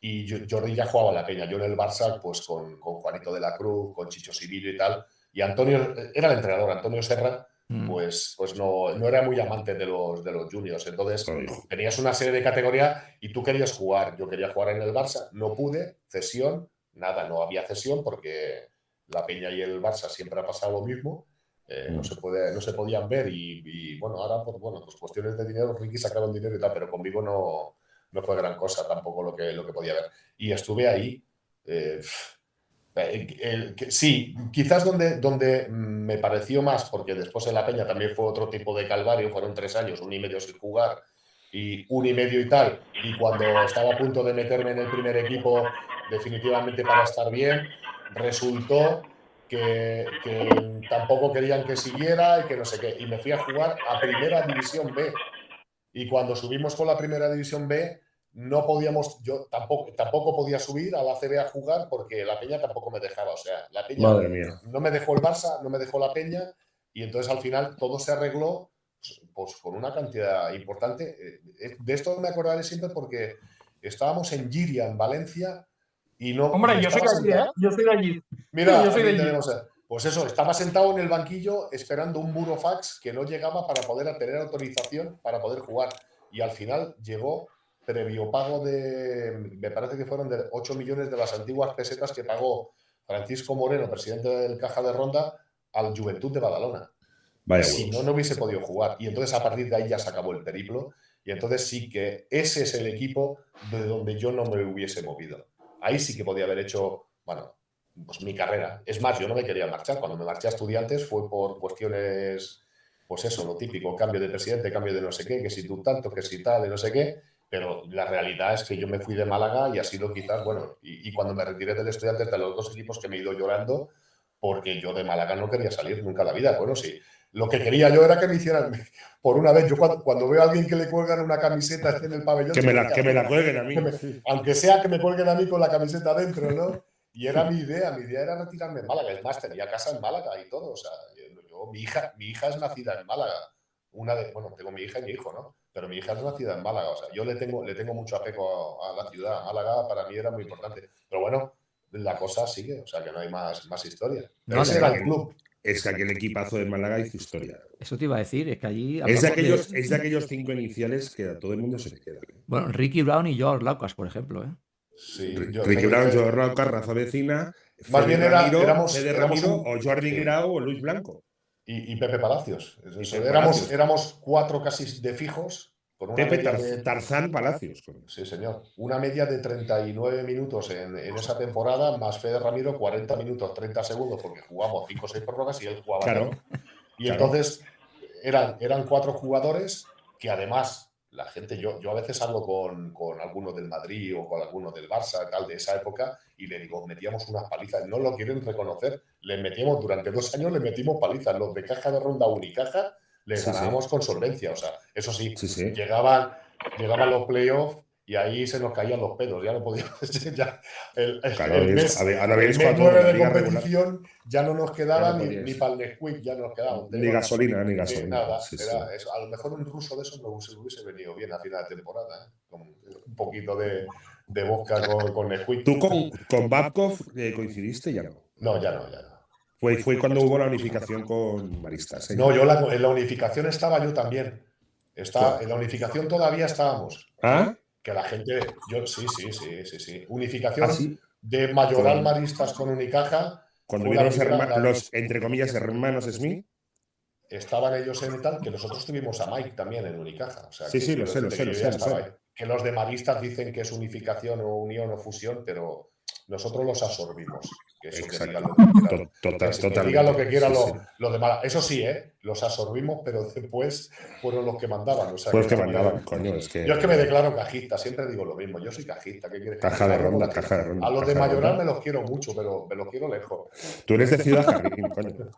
y Jordi ya jugaba la peña. Yo en el Barça, pues con, con Juanito de la Cruz, con Chicho Sibilio y tal, y Antonio, era el entrenador, Antonio Serra, mm. pues, pues no, no era muy amante de los, de los juniors. Entonces tenías una serie de categorías y tú querías jugar. Yo quería jugar en el Barça, no pude, cesión, nada, no había cesión porque la Peña y el Barça siempre ha pasado lo mismo. Eh, no, mm. se puede, no se podían ver y, y, bueno, ahora por bueno, pues cuestiones de dinero, Ricky sacaron dinero y tal, pero conmigo no, no fue gran cosa tampoco lo que, lo que podía ver. Y estuve ahí. Eh, eh, sí, quizás donde, donde me pareció más, porque después en La Peña también fue otro tipo de calvario, fueron tres años, un y medio sin jugar y un y medio y tal, y cuando estaba a punto de meterme en el primer equipo definitivamente para estar bien, resultó que, tampoco querían que siguiera y que no sé qué, y me fui a jugar a Primera División B. Y cuando subimos con la Primera División B, no podíamos, yo tampoco, tampoco podía subir a la CB a jugar porque la Peña tampoco me dejaba. O sea, la Peña no me dejó el Barça, no me dejó la Peña, y entonces al final todo se arregló pues, con una cantidad importante. Eh, de esto me acordaré siempre porque estábamos en Giria, en Valencia, y no. Hombre, yo soy de allí, ¿eh? Yo soy de allí. Mira, yo soy de allí. Pues eso, estaba sentado en el banquillo esperando un burofax que no llegaba para poder tener autorización para poder jugar. Y al final llegó previo pago de, me parece que fueron de 8 millones de las antiguas pesetas que pagó Francisco Moreno, presidente del Caja de Ronda, al Juventud de Badalona. si no, no hubiese podido jugar. Y entonces a partir de ahí ya se acabó el periplo. Y entonces sí que ese es el equipo de donde yo no me hubiese movido. Ahí sí que podía haber hecho, bueno, pues mi carrera. Es más, yo no me quería marchar. Cuando me marché a estudiantes fue por cuestiones, pues eso, lo típico, cambio de presidente, cambio de no sé qué, que si tú tanto, que si tal, de no sé qué pero la realidad es que yo me fui de Málaga y ha sido quizás, bueno, y, cuando me retiré del estudiante de los dos equipos que me he ido llorando, porque yo de Málaga no quería salir nunca en la vida. Bueno, sí, lo que quería yo era que me hicieran, por una vez, yo cuando, veo a alguien que le cuelgan una camiseta en el pabellón... Que me la, que me la cuelguen a mí. aunque sea que me cuelguen a mí con la camiseta dentro, ¿no? Y era mi idea, mi idea era retirarme en Málaga. Es más, tenía casa en Málaga y todo. O sea, yo, mi, hija, mi hija es nacida en Málaga. Una de, bueno, tengo mi hija y mi hijo, ¿no? Pero mi hija es nacida en Málaga, o sea, yo le tengo, le tengo mucho apego a, la ciudad. Málaga para mí era muy importante, pero bueno, la cosa sigue, o sea, que no hay más, más historia. ese era el club. Es que aquel equipazo de Málaga hizo historia. Eso te iba a decir, es que allí... Es de, aquellos, es de aquellos cinco iniciales que a todo el mundo se le queda. ¿eh? Bueno, Ricky Brown y George Laucas, por ejemplo. ¿eh? Sí, Ricky Brown, George Laucas, Rafa Vecina, Más bien era, éramos, Ramiro, o Jordi Grau o Luis Blanco. Y, Pepe Palacios. éramos, éramos cuatro casi de fijos Pepe Tarzán Palacios. Sí, señor. Una media de 39 minutos en, esa temporada, más Fede Ramiro 40 minutos, 30 segundos, porque jugamos 5 o 6 prórrogas y él jugaba. Claro. Y entonces eran, eran cuatro jugadores que además la gente, yo, yo a veces hablo con, con algunos del Madrid o con algunos del Barça, tal, de esa época, y le digo, metíamos unas palizas, no lo quieren reconocer, le metíamos, durante dos años le metimos palizas, los de caja de ronda unicaja les ganábamos con solvencia. O sea, eso sí, Llegaban, llegaban los playoffs y ahí se nos caían los pedos. Ya no podíamos. Ya, el, el, mes, de competición ya no nos quedaba ni, ni, para el Nesquik, ya nos quedaba. Ni gasolina, ni gasolina. Nada, a lo mejor un ruso de esos no hubiese venido bien a final de temporada, ¿eh? con un poquito de, de vodka con, con Nesquik. ¿Tú con, con Babkov eh, coincidiste ya no? No, ya no, ya no. Fue, fue cuando hubo la unificación con Maristas. ¿eh? No, yo en la unificación estaba yo también. Está, en la unificación todavía estábamos. ¿Ah? Que la gente. Yo, sí, sí, sí, sí, sí. Unificación ¿Ah, de Mayoral Maristas con Unicaja. Cuando vieron los, los, entre comillas, hermanos Smith. Estaban ellos en tal, que nosotros tuvimos a Mike también en Unicaja. sí, sí, lo sé, lo sé, lo sé. Que los de Maristas dicen que es unificación o unión o fusión, pero nosotros los absorbimos. Que eso que diga lo que quiera, Total, diga lo que quiera lo, demás. Eso sí, ¿eh? los absorbimos, pero después fueron los que mandaban. O sea, los que, mandaban, coño. Es que... Yo es que me declaro cajista, siempre digo lo mismo. Yo soy cajista, ¿qué quieres Caja de ronda, caja de ronda. A los de Mayoral me los quiero mucho, pero me los quiero lejos. Tú eres de Ciudad Jardín, coño.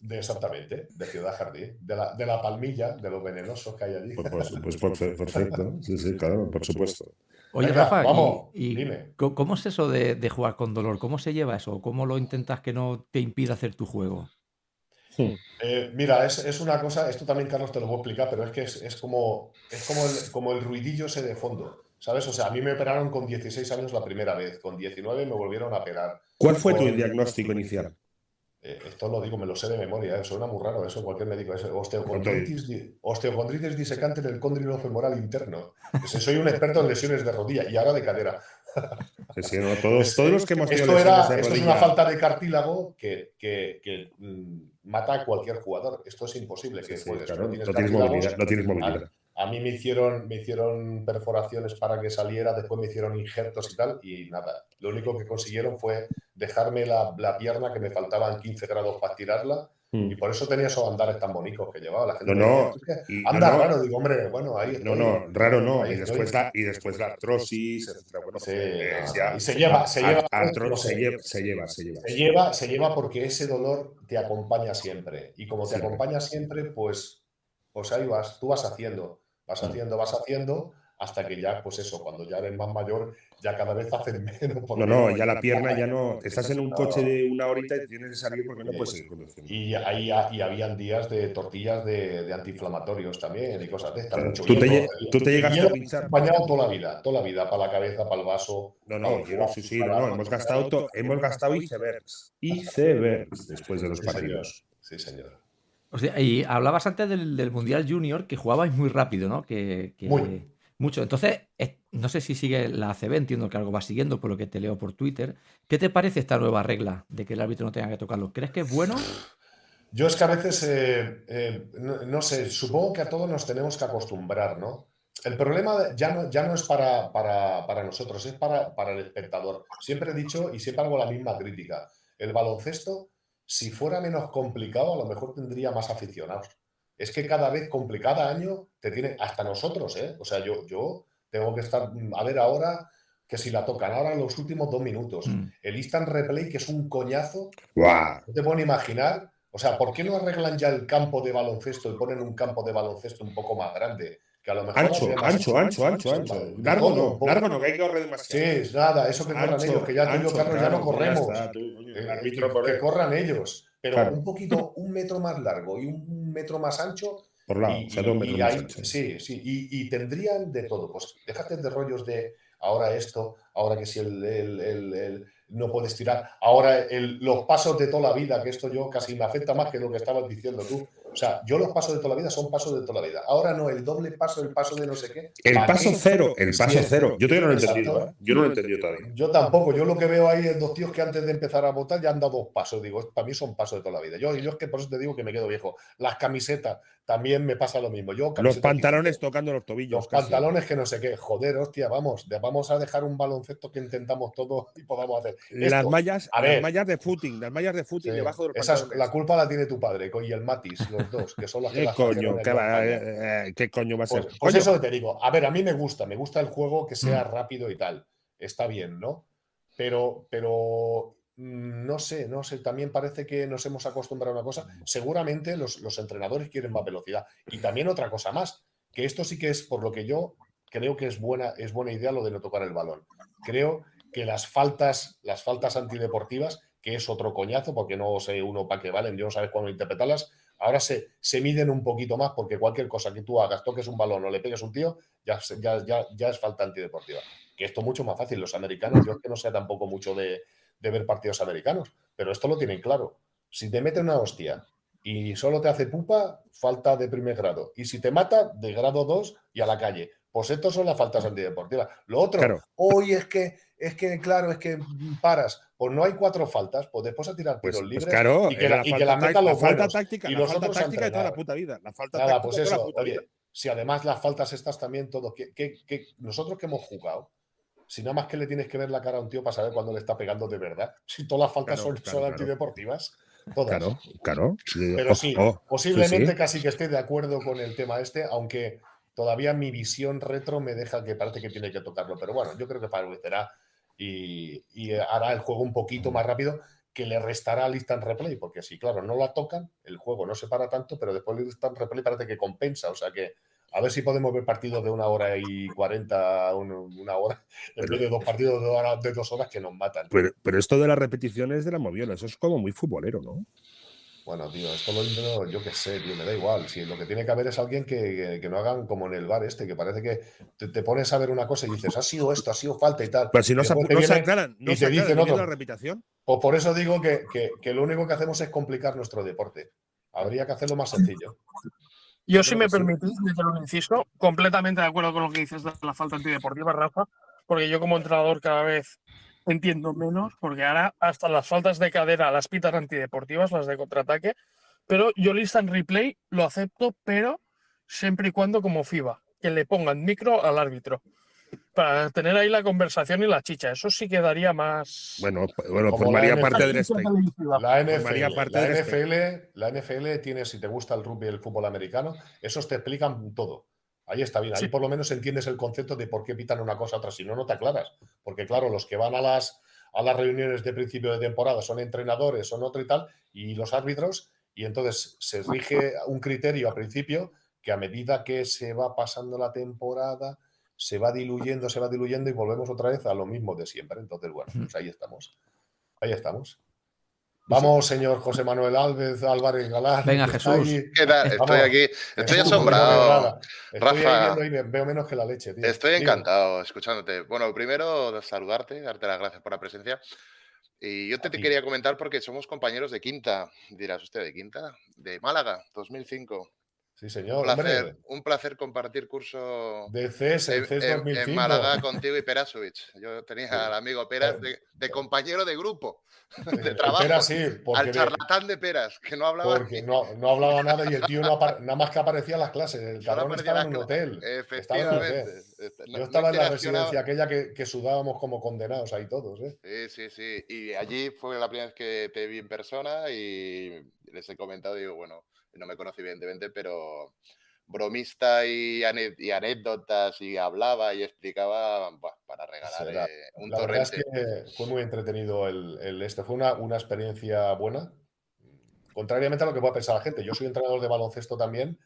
De exactamente, de Ciudad Jardín, de la, de la palmilla, de los venenosos que hay allí. Pues, pues, pues perfecto, sí, sí, claro, por supuesto. Oye, Rafa, y, ¿cómo es eso de, jugar con dolor? ¿Cómo se lleva eso? ¿Cómo lo intentas que no te impida hacer tu juego? Eh, mira, es, una cosa, esto también Carlos te lo voy a explicar, pero es que es, como, es como, el, como el ruidillo ese de fondo, ¿sabes? O sea, a mí me operaron con 16 años la primera vez, con 19 me volvieron a operar. ¿Cuál fue tu diagnóstico inicial? Eh, esto lo digo, me lo sé de memoria, ¿eh? suena muy raro eso cualquier médico. Es osteocondritis, disecante del cóndilo femoral interno. soy un experto en lesiones de rodilla y ahora de cadera. todos, todos, los que hemos tenido esto, era, esto es una falta de cartílago que, que, mm, mata a cualquier jugador. Esto es imposible. Que no, tienes movilidad, A mí me hicieron, me hicieron perforaciones para que saliera, después me hicieron injertos y tal, y nada. Lo único que consiguieron fue dejarme la, la pierna que me faltaban 15 grados para tirarla Mm. y por eso tenía esos andares tan bonitos que llevaba la gente. No, no, decía, "Es que y- Anda no, no. raro, digo, hombre, bueno, ahí No, estoy, no, raro no. Y estoy". después la, y después la artrosis, etcétera. Bueno, Sí, pues, no, ya- y se lleva, se lleva, no se lleva, se lleva, se lleva. Se lleva, se lleva porque ese dolor te acompaña siempre. Y como te Sí. acompaña siempre, pues, pues ahí vas, tú vas haciendo, vas haciendo, vas haciendo, hasta que ya, pues eso, cuando ya eres más mayor, ya cada vez haces menos. No, no, ya la pierna ya no. Estás en un coche de una horita y tienes que salir porque no puedes seguir conduciendo. Y ahí y habían días de tortillas de, de antiinflamatorios también y cosas de estas. Claro, mucho tú te tú te llegaste a pinchar. acompañado toda la vida, toda la vida, para la cabeza, para el vaso. No, no, yo sí, sí, no, no, hemos gastado, hemos gastado icebergs. Icebergs después de los partidos. Sí, señor. O sea, y hablabas antes del, del Mundial Junior que jugabais muy rápido, ¿no? Que, que- Muy. Mucho. Entonces, es- no sé si sigue la ACB, entiendo que algo va siguiendo por lo que te leo por Twitter. ¿Qué te parece esta nueva regla de que el árbitro no tenga que tocarlo? ¿Crees que es bueno? Yo es que a veces, eh, eh, no, no sé, supongo que a todos nos tenemos que acostumbrar, ¿no? El problema ya no, ya no es para, para, para nosotros, es para, para el espectador. Siempre he dicho y siempre hago la misma crítica. El baloncesto, si fuera menos complicado, a lo mejor tendría más aficionados. Es que cada vez, cada año, te tiene, hasta nosotros, ¿eh? O sea, yo, yo tengo que estar, mm, a ver ahora que si la tocan ahora en los últimos dos minutos. Mm. El instant replay, que es un coñazo, ¡Guau! no te pueden imaginar. O sea, ¿por qué no arreglan ya el campo de baloncesto y ponen un campo de baloncesto un poco más grande? Que a lo mejor Ancho, ancho, ancho, ancho, ancho. Largo no, largo no, que hay que correr Sí, demasiado. es nada, eso que corran Ancho, ellos, que ya tú y yo, Carlos, ya no corremos. ya está, tú, coño, el Eh, que, corran ellos. Pero Claro. un poquito, un metro más largo y un metro más ancho. por lado, y, o sea, dos metros y más ahí- ancho. sí, sí, y, y tendrían de todo. Pues déjate de rollos de ahora esto, ahora que si el, el- el- el- no puedes tirar, ahora el- los pasos de toda la vida, que esto yo casi me afecta más que lo que estabas diciendo tú. O sea, yo los pasos de toda la vida son pasos de toda la vida. Ahora no, el doble paso, el paso de no sé qué. El ¿Para paso qué? cero, el paso cero. Yo todavía no lo he entendido, ¿eh? Yo no lo he entendido todavía. Yo tampoco, yo lo que veo ahí es dos tíos que antes de empezar a votar ya han dado dos pasos. Digo, para mí son pasos de toda la vida. Yo, yo es que por eso te digo que me quedo viejo. Las camisetas también me pasa lo mismo. Yo, Los pantalones tocando los tobillos. Los casi. pantalones que no sé qué. Joder, hostia, vamos, vamos a dejar un baloncesto que intentamos todos y podamos hacer. Las Esto, mallas, a las ver. mallas de footing, las mallas de footing sí, debajo de los esa es- pantalones. la culpa la tiene tu padre y el Matis, los dos, que son las que ¿Qué las coño? hicieron en ¿Qué, va- España. eh, ¿Qué coño va a ser? Pues, pues Coño, eso que te digo. A ver, a mí me gusta, me gusta el juego que sea Mm. rápido y tal. Está bien, ¿no? Pero, pero mm, no sé, no sé. También parece que nos hemos acostumbrado a una cosa. Seguramente los, los entrenadores quieren más velocidad. Y también otra cosa más, que esto sí que es por lo que yo creo que es buena, es buena idea lo de no tocar el balón. Creo que las faltas, las faltas antideportivas, que es otro coñazo, porque no sé uno para qué valen, yo no sabes cuándo interpretarlas, ahora se, se miden un poquito más porque cualquier cosa que tú hagas, toques un balón o le pegues un tío, ya, se- ya, ya, ya es falta antideportiva. Que esto es mucho más fácil. Los americanos, yo es que no sé tampoco mucho de, de ver partidos americanos, pero esto lo tienen claro. Si te mete una hostia y solo te hace pupa, falta de primer grado. Y si te mata, de grado 2 y a la calle. Pues estos son las faltas antideportivas. Lo otro, Claro. hoy es que, es que, claro, es que paras. Pues no hay cuatro faltas, pues después a tirar Pues, tiros pues libres claro, y que era la, y falta que la la los falta buenos. táctica, y la los falta táctica de toda la puta vida. La falta Nada, pues eso, la puta oye, vida. si además las faltas estas también, todo, que, que- que nosotros que hemos jugado, si nada más que le tienes que ver la cara a un tío para saber cuándo le está pegando de verdad, si todas las faltas Claro, son, claro, son claro. antideportivas, todas. Claro, claro. Pero Oh, sí, oh, posiblemente sí, sí. casi que esté de acuerdo con el tema este, aunque todavía mi visión retro me deja que parece que tiene que tocarlo. Pero bueno, yo creo que favorecerá y, y hará el juego un poquito más rápido que le restará al instant replay, porque si, claro, no la tocan, el juego no se para tanto, pero después el instant replay parece que compensa. O sea que a ver si podemos ver partidos de una hora y cuarenta, un- una hora, en vez de dos partidos de, hora- de dos horas que nos matan. Pero, pero esto de las repeticiones de la moviola, eso es como muy futbolero, ¿no? Bueno, tío, esto lo no, yo qué sé, tío, me da igual. Si lo que tiene que haber es alguien que, que- que no hagan como en el bar este, que parece que te, te pones a ver una cosa y dices, ha sido esto, ha sido falta y tal. Pero si no se, no se aclaran, no y se te dicen aclaran, viene otro. la repetición. Pues por eso digo que, que- que lo único que hacemos es complicar nuestro deporte. Habría que hacerlo más sencillo. Yo, si me permitís, meter un inciso, completamente de acuerdo con lo que dices de la falta antideportiva, Rafa, porque yo como entrenador cada vez entiendo menos, porque ahora hasta las faltas de cadera las pitan antideportivas, las de contraataque, pero yo el instant replay lo acepto, pero siempre y cuando como FIBA. que le pongan micro al árbitro. Para tener ahí la conversación y la chicha. Eso sí quedaría más. Bueno, bueno Como formaría la parte NFL. del este. La NFL, parte la, este. NFL, la NFL tiene, si te gusta el rugby y el fútbol americano, esos te explican todo. Ahí está bien, ahí Sí. por lo menos entiendes el concepto de por qué pitan una cosa a otra, si no, no te aclaras. Porque claro, los que van a las, a las reuniones de principio de temporada son entrenadores, son otro y tal, y los árbitros, y entonces se rige un criterio a principio que a medida que se va pasando la temporada, se va diluyendo, se va diluyendo y volvemos otra vez a lo mismo de siempre. Entonces, bueno, pues ahí estamos. Ahí estamos. Vamos, señor José Manuel Alves, Álvarez Galán. Venga, Jesús. ¿Qué tal? Estoy aquí, estoy Jesús, asombrado. Estoy ahí Rafa. viendo y veo menos que la leche, tío. Estoy Dime. encantado escuchándote. Bueno, primero saludarte, darte las gracias por la presencia. Y yo te, te quería comentar porque somos compañeros de quinta. Dirás usted, ¿de quinta? De Málaga, 2005. Sí, Un señor. placer, Hombre, un placer compartir curso de CES, en, CES en- en 2005. Málaga contigo y Perasovic. Yo tenía al amigo Peras de, de compañero de grupo, de Eh, trabajo. Espera, sí, al de- charlatán de Peras, que no hablaba porque no, no hablaba nada y el tío no nada más que aparecía en las clases. El cabrón estaba las en un hotel. Efectivamente. Este, Yo estaba en la residencia aquella que, que sudábamos como condenados ahí todos, ¿eh? Sí, sí, sí. Y allí fue la primera vez que te vi en persona y les he comentado, digo, bueno, no me conocí evidentemente, pero bromista y, anécdotas y hablaba y explicaba para regalar Será. eh, un La verdad es que fue muy entretenido el, el este. Fue una, una experiencia buena. Contrariamente a lo que pueda pensar la gente. Yo soy entrenador de baloncesto también,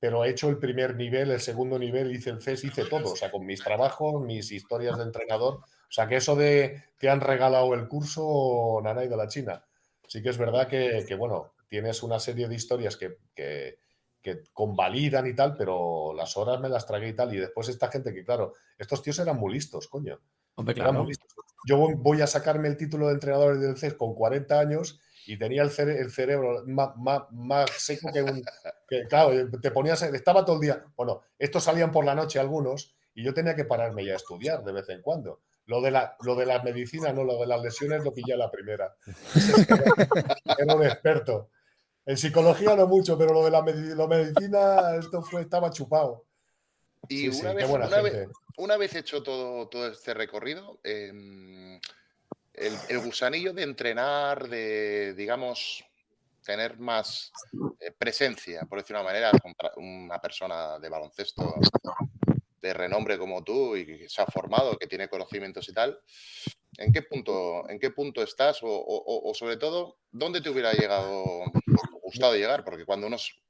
pero he hecho el primer nivel, el segundo nivel, hice el CES, hice todo. O sea, con mis trabajos, mis historias de entrenador. O sea, que eso de te han regalado el curso, Nanay de la China. Sí que es verdad que, que, bueno, tienes una serie de historias que, que, que convalidan y tal, pero las horas me las tragué y tal. Y después esta gente que, claro, estos tíos eran muy listos, coño. Hombre, Eran claro. muy listos. Yo voy- a sacarme el título de entrenador del CES con 40 años y tenía el, cere- el cerebro más, más- más seco que un... Que, claro, te ponías... Estaba todo el día... Bueno, estos salían por la noche algunos y yo tenía que pararme ya a estudiar de vez en cuando. Lo de, la, lo de la medicina, no, lo de las lesiones lo pillé a la primera. Era, era un experto. En psicología no mucho, pero lo de la lo medicina, esto fue, estaba chupado. Y Sí, una, vez, una, vez, gente. una vez hecho todo, todo este recorrido, em, el, el gusanillo de entrenar, de, digamos, tener más eh, presencia, por decirlo de una manera, una persona de baloncesto de renombre como tú y que se ha formado, que tiene conocimientos y tal, ¿en qué punto, en qué punto estás? O, o- o- sobre todo, ¿dónde te hubiera llegado, gustado llegar? Porque cuando unos...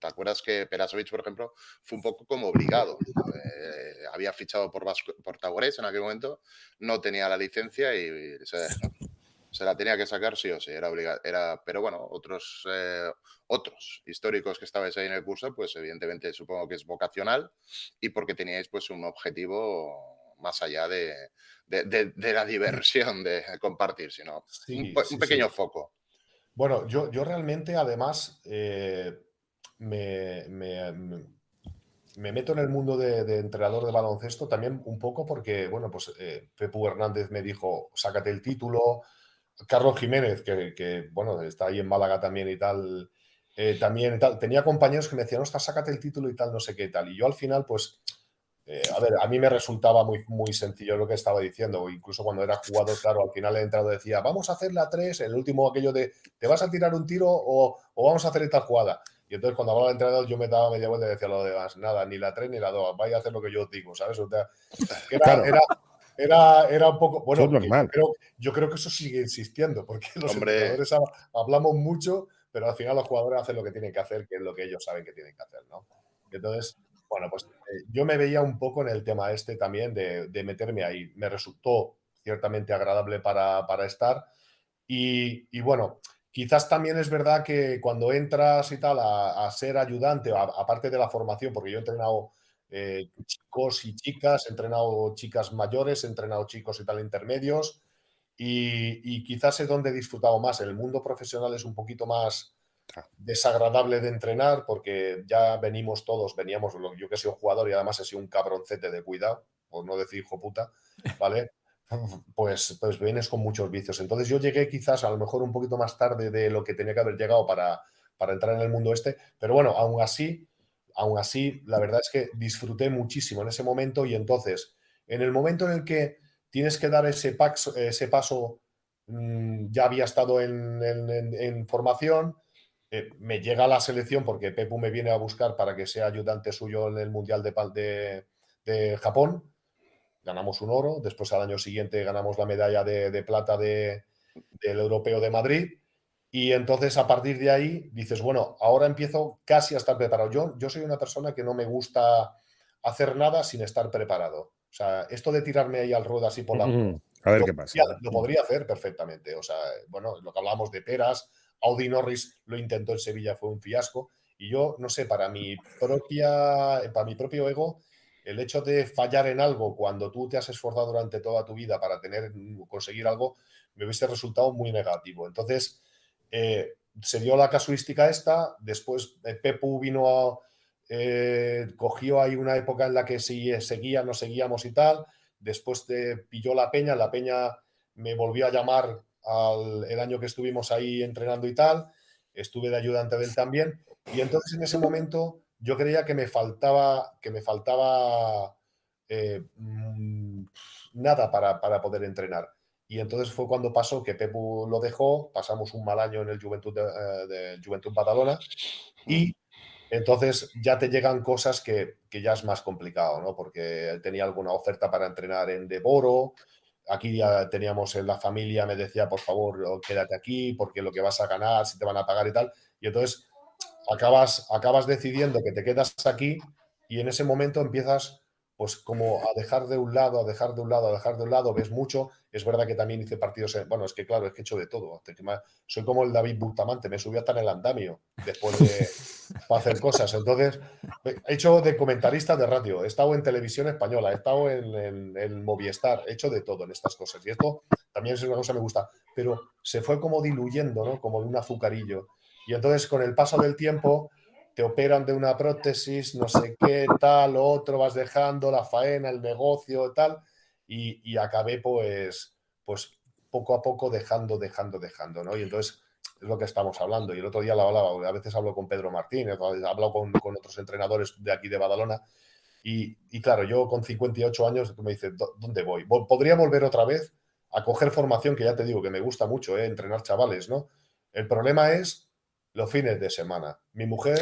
¿Te acuerdas que Perasovic, por ejemplo, fue un poco como obligado? Eh, había fichado por, Vasco- por Taborés en aquel momento, no tenía la licencia y se, se la tenía que sacar sí o sí, era obligado. Era, pero bueno, otros, eh, otros históricos que estabais ahí en el curso, pues evidentemente supongo que es vocacional y porque teníais pues un objetivo más allá de, de- de- de la diversión de compartir, sino Sí, un, sí, pequeño sí. foco. Bueno, yo, yo realmente además eh, me, me- me- me meto en el mundo de, de entrenador de baloncesto también un poco porque, bueno, pues eh, Pepu Hernández me dijo, sácate el título. Carlos Jiménez, que, que, bueno, está ahí en Málaga también y tal, eh, también y tal. Tenía compañeros que me decían, ostras, sácate el título y tal, no sé qué y tal. Y yo al final, pues, eh, a ver, a mí me resultaba muy, muy sencillo lo que estaba diciendo. Incluso cuando era jugador, claro, al final el entrenador decía, vamos a hacer la 3, el último aquello de, ¿te vas a tirar un tiro o, o vamos a hacer esta jugada? Y entonces cuando hablaba el entrenador yo me daba media vuelta y decía lo demás, nada, ni la 3 ni la 2, vaya a hacer lo que yo os digo, ¿sabes? O sea, era, Claro. era, era, era un poco, bueno, es normal. yo, creo, yo creo que eso sigue existiendo, porque los hab- hablamos mucho, pero al final los jugadores hacen lo que tienen que hacer, que es lo que ellos saben que tienen que hacer, ¿no? Entonces, bueno, pues eh, yo me veía un poco en el tema este también de, de meterme ahí. Me resultó ciertamente agradable para, para estar. Y, y bueno, quizás también es verdad que cuando entras y tal a, a ser ayudante, aparte de la formación, porque yo he entrenado eh, chicos y chicas, he entrenado chicas mayores, he entrenado chicos y tal intermedios, y, y quizás es donde he disfrutado más. El mundo profesional es un poquito más desagradable de entrenar porque ya venimos todos, veníamos, yo que soy un jugador y además he sido un cabroncete de cuidado, por no decir hijo puta, ¿vale? Pues, pues vienes con muchos vicios. Entonces yo llegué quizás a lo mejor un poquito más tarde de lo que tenía que haber llegado para, para entrar en el mundo este, pero bueno, aún así aún así, la verdad es que disfruté muchísimo en ese momento y entonces, en el momento en el que tienes que dar ese, paso, ese paso, mm, ya había estado en, formación, eh, me llega a la selección porque Pepu me viene a buscar para que sea ayudante suyo en el Mundial de, de, Japón. Ganamos un oro, después al año siguiente ganamos la medalla de, plata del Europeo de Madrid. Y entonces a partir de ahí dices, bueno, ahora empiezo casi a estar preparado. Yo, yo soy una persona que no me gusta hacer nada sin estar preparado. O sea, esto de tirarme ahí al ruedo así por la... A ver qué pasa. Lo podría hacer perfectamente. O sea, bueno, lo que hablábamos de peras, Audi Norris lo intentó en Sevilla, fue un fiasco. Y yo, no sé, para mi, propia, para mi propio ego, el hecho de fallar en algo cuando tú te has esforzado durante toda tu vida para tener, conseguir algo, me hubiese resultado muy negativo. Entonces, eh, se dio la casuística esta, después eh, Pepu vino a, eh, cogió ahí una época en la que sí, seguía, no seguíamos y tal, después te pilló la peña, la peña me volvió a llamar el año que estuvimos ahí entrenando y tal, estuve de ayudante de él también, y entonces en ese momento yo creía que me faltaba, que me faltaba mm, nada para, poder entrenar. Y entonces fue cuando pasó que Pepu lo dejó, pasamos un mal año en el Juventud de, eh, Juventud Badalona y entonces ya te llegan cosas que, que, ya es más complicado, ¿no? Porque él tenía alguna oferta para entrenar en Devoro, aquí ya teníamos en la familia, me decía, por favor, quédate aquí, porque lo que vas a ganar, si te van a pagar y tal. Y entonces acabas, acabas decidiendo que te quedas aquí y en ese momento empiezas pues como a dejar de un lado, a dejar de un lado, a dejar de un lado, ves mucho. Es verdad que también hice partidos, bueno, es que claro, es que he hecho de todo. Soy como el David Bustamante, me subí hasta en el andamio después de hacer cosas. Entonces, he hecho de comentarista de radio, he estado en televisión española, he estado en, en, Movistar, he hecho de todo en estas cosas. Y esto también es una cosa que me gusta, pero se fue como diluyendo, ¿no? Como de un azucarillo. Y entonces, con el paso del tiempo, te operan de una prótesis, no sé qué, tal, otro, vas dejando la faena, el negocio, tal, y, y acabé pues, pues poco a poco dejando, dejando, dejando, ¿no? Y entonces es lo que estamos hablando. Y el otro día lo hablaba, a veces hablo con Pedro Martínez, he con, con, otros entrenadores de aquí de Badalona, y, y, claro, yo con 58 años me dice, ¿dónde voy? ¿Podría volver otra vez a coger formación, que ya te digo que me gusta mucho, ¿eh? entrenar chavales, ¿no? El problema es los fines de semana. Mi mujer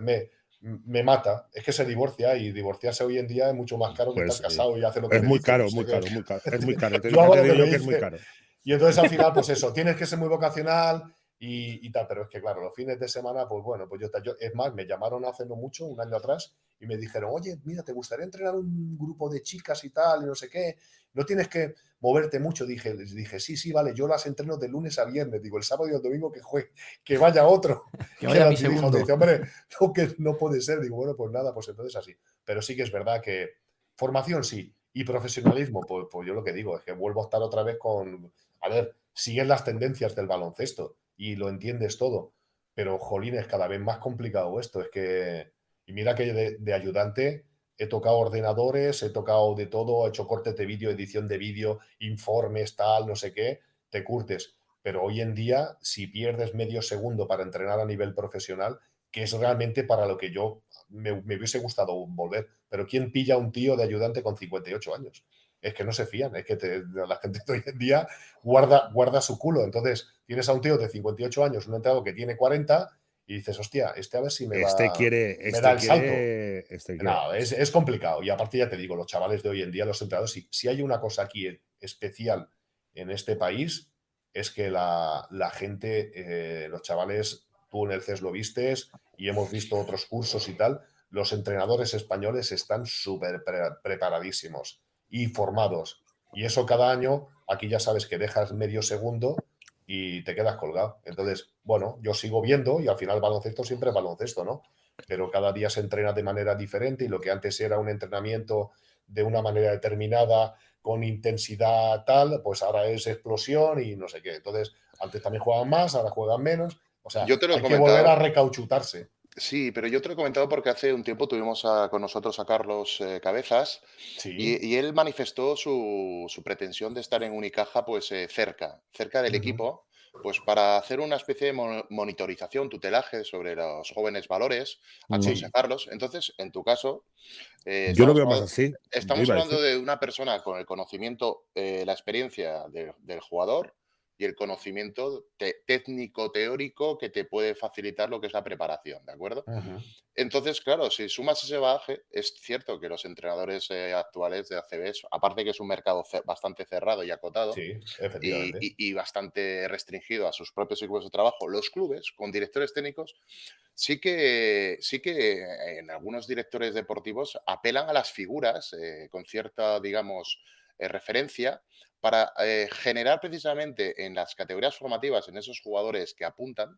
me, me, mata. Es que se divorcia y divorciarse hoy en día es mucho más caro que pues, estar casado y hacer lo que Es muy caro, muy caro, muy caro. Es muy caro. es muy caro. Y entonces al final, pues eso, tienes que ser muy vocacional y, tal, pero es que claro, los fines de semana, pues bueno, pues yo, yo, es más, me llamaron hace no mucho, un año atrás, y me dijeron, oye, mira, ¿te gustaría entrenar un grupo de chicas y tal, y no sé qué? No tienes que moverte mucho. Dije, les dije, sí, sí, vale, yo las entreno de lunes a viernes. Digo, el sábado y el domingo que juegue, que vaya otro. Que vaya mi segundo. Dice, hombre, no, que no puede ser. Digo, bueno, pues nada, pues entonces así. Pero sí que es verdad que formación sí, y profesionalismo, pues, pues yo lo que digo es que vuelvo a estar otra vez con, a ver, siguen las tendencias del baloncesto y lo entiendes todo, pero jolín, es cada vez más complicado esto. Es que y mira que de, ayudante he tocado ordenadores, he tocado de todo, he hecho cortes de vídeo, edición de vídeo, informes, tal, no sé qué, te curtes. Pero hoy en día, si pierdes medio segundo para entrenar a nivel profesional, que es realmente para lo que yo me, hubiese gustado volver. Pero ¿quién pilla a un tío de ayudante con 58 años? Es que no se fían, es que la gente de hoy en día guarda, guarda su culo. Entonces, tienes a un tío de 58 años, un entrenador que tiene 40 y dices, hostia, este a ver si me este va quiere, me este da el quiere, salto. Este no, es, es, complicado. Y aparte ya te digo, los chavales de hoy en día, los entrenadores, si, si hay una cosa aquí especial en este país, es que la, la gente, eh, los chavales, tú en el CES lo vistes y hemos visto otros cursos y tal, los entrenadores españoles están súper preparadísimos y formados. Y eso cada año, aquí ya sabes que dejas medio segundo y te quedas colgado. Entonces, bueno, yo sigo viendo y al final baloncesto siempre es baloncesto, ¿no? Pero cada día se entrena de manera diferente y lo que antes era un entrenamiento de una manera determinada, con intensidad tal, pues ahora es explosión y no sé qué. Entonces, antes también jugaban más, ahora juegan menos. O sea, yo te lo hay que volver a recauchutarse. Sí, pero yo te lo he comentado porque hace un tiempo tuvimos con nosotros a Carlos eh, Cabezas y, él manifestó su, pretensión de estar en Unicaja pues eh, cerca, cerca del equipo, pues para hacer una especie de mo- monitorización, tutelaje sobre los jóvenes valores, aconsejarlos. Entonces, en tu caso, eh, Yo lo veo más así. Estamos hablando de una persona con el conocimiento, la experiencia de- del jugador y el conocimiento te- técnico-teórico que te puede facilitar lo que es la preparación, ¿de acuerdo? Entonces, claro, si sumas ese bagaje, es cierto que los entrenadores eh, actuales de ACB, aparte que es un mercado ce- bastante cerrado y acotado Sí, y, efectivamente. y- y bastante restringido a sus propios equipos de trabajo, los clubes con directores técnicos sí que, sí que eh, en algunos directores deportivos apelan a las figuras eh, con cierta, digamos, eh, referencia para eh, generar precisamente en las categorías formativas, en esos jugadores que apuntan,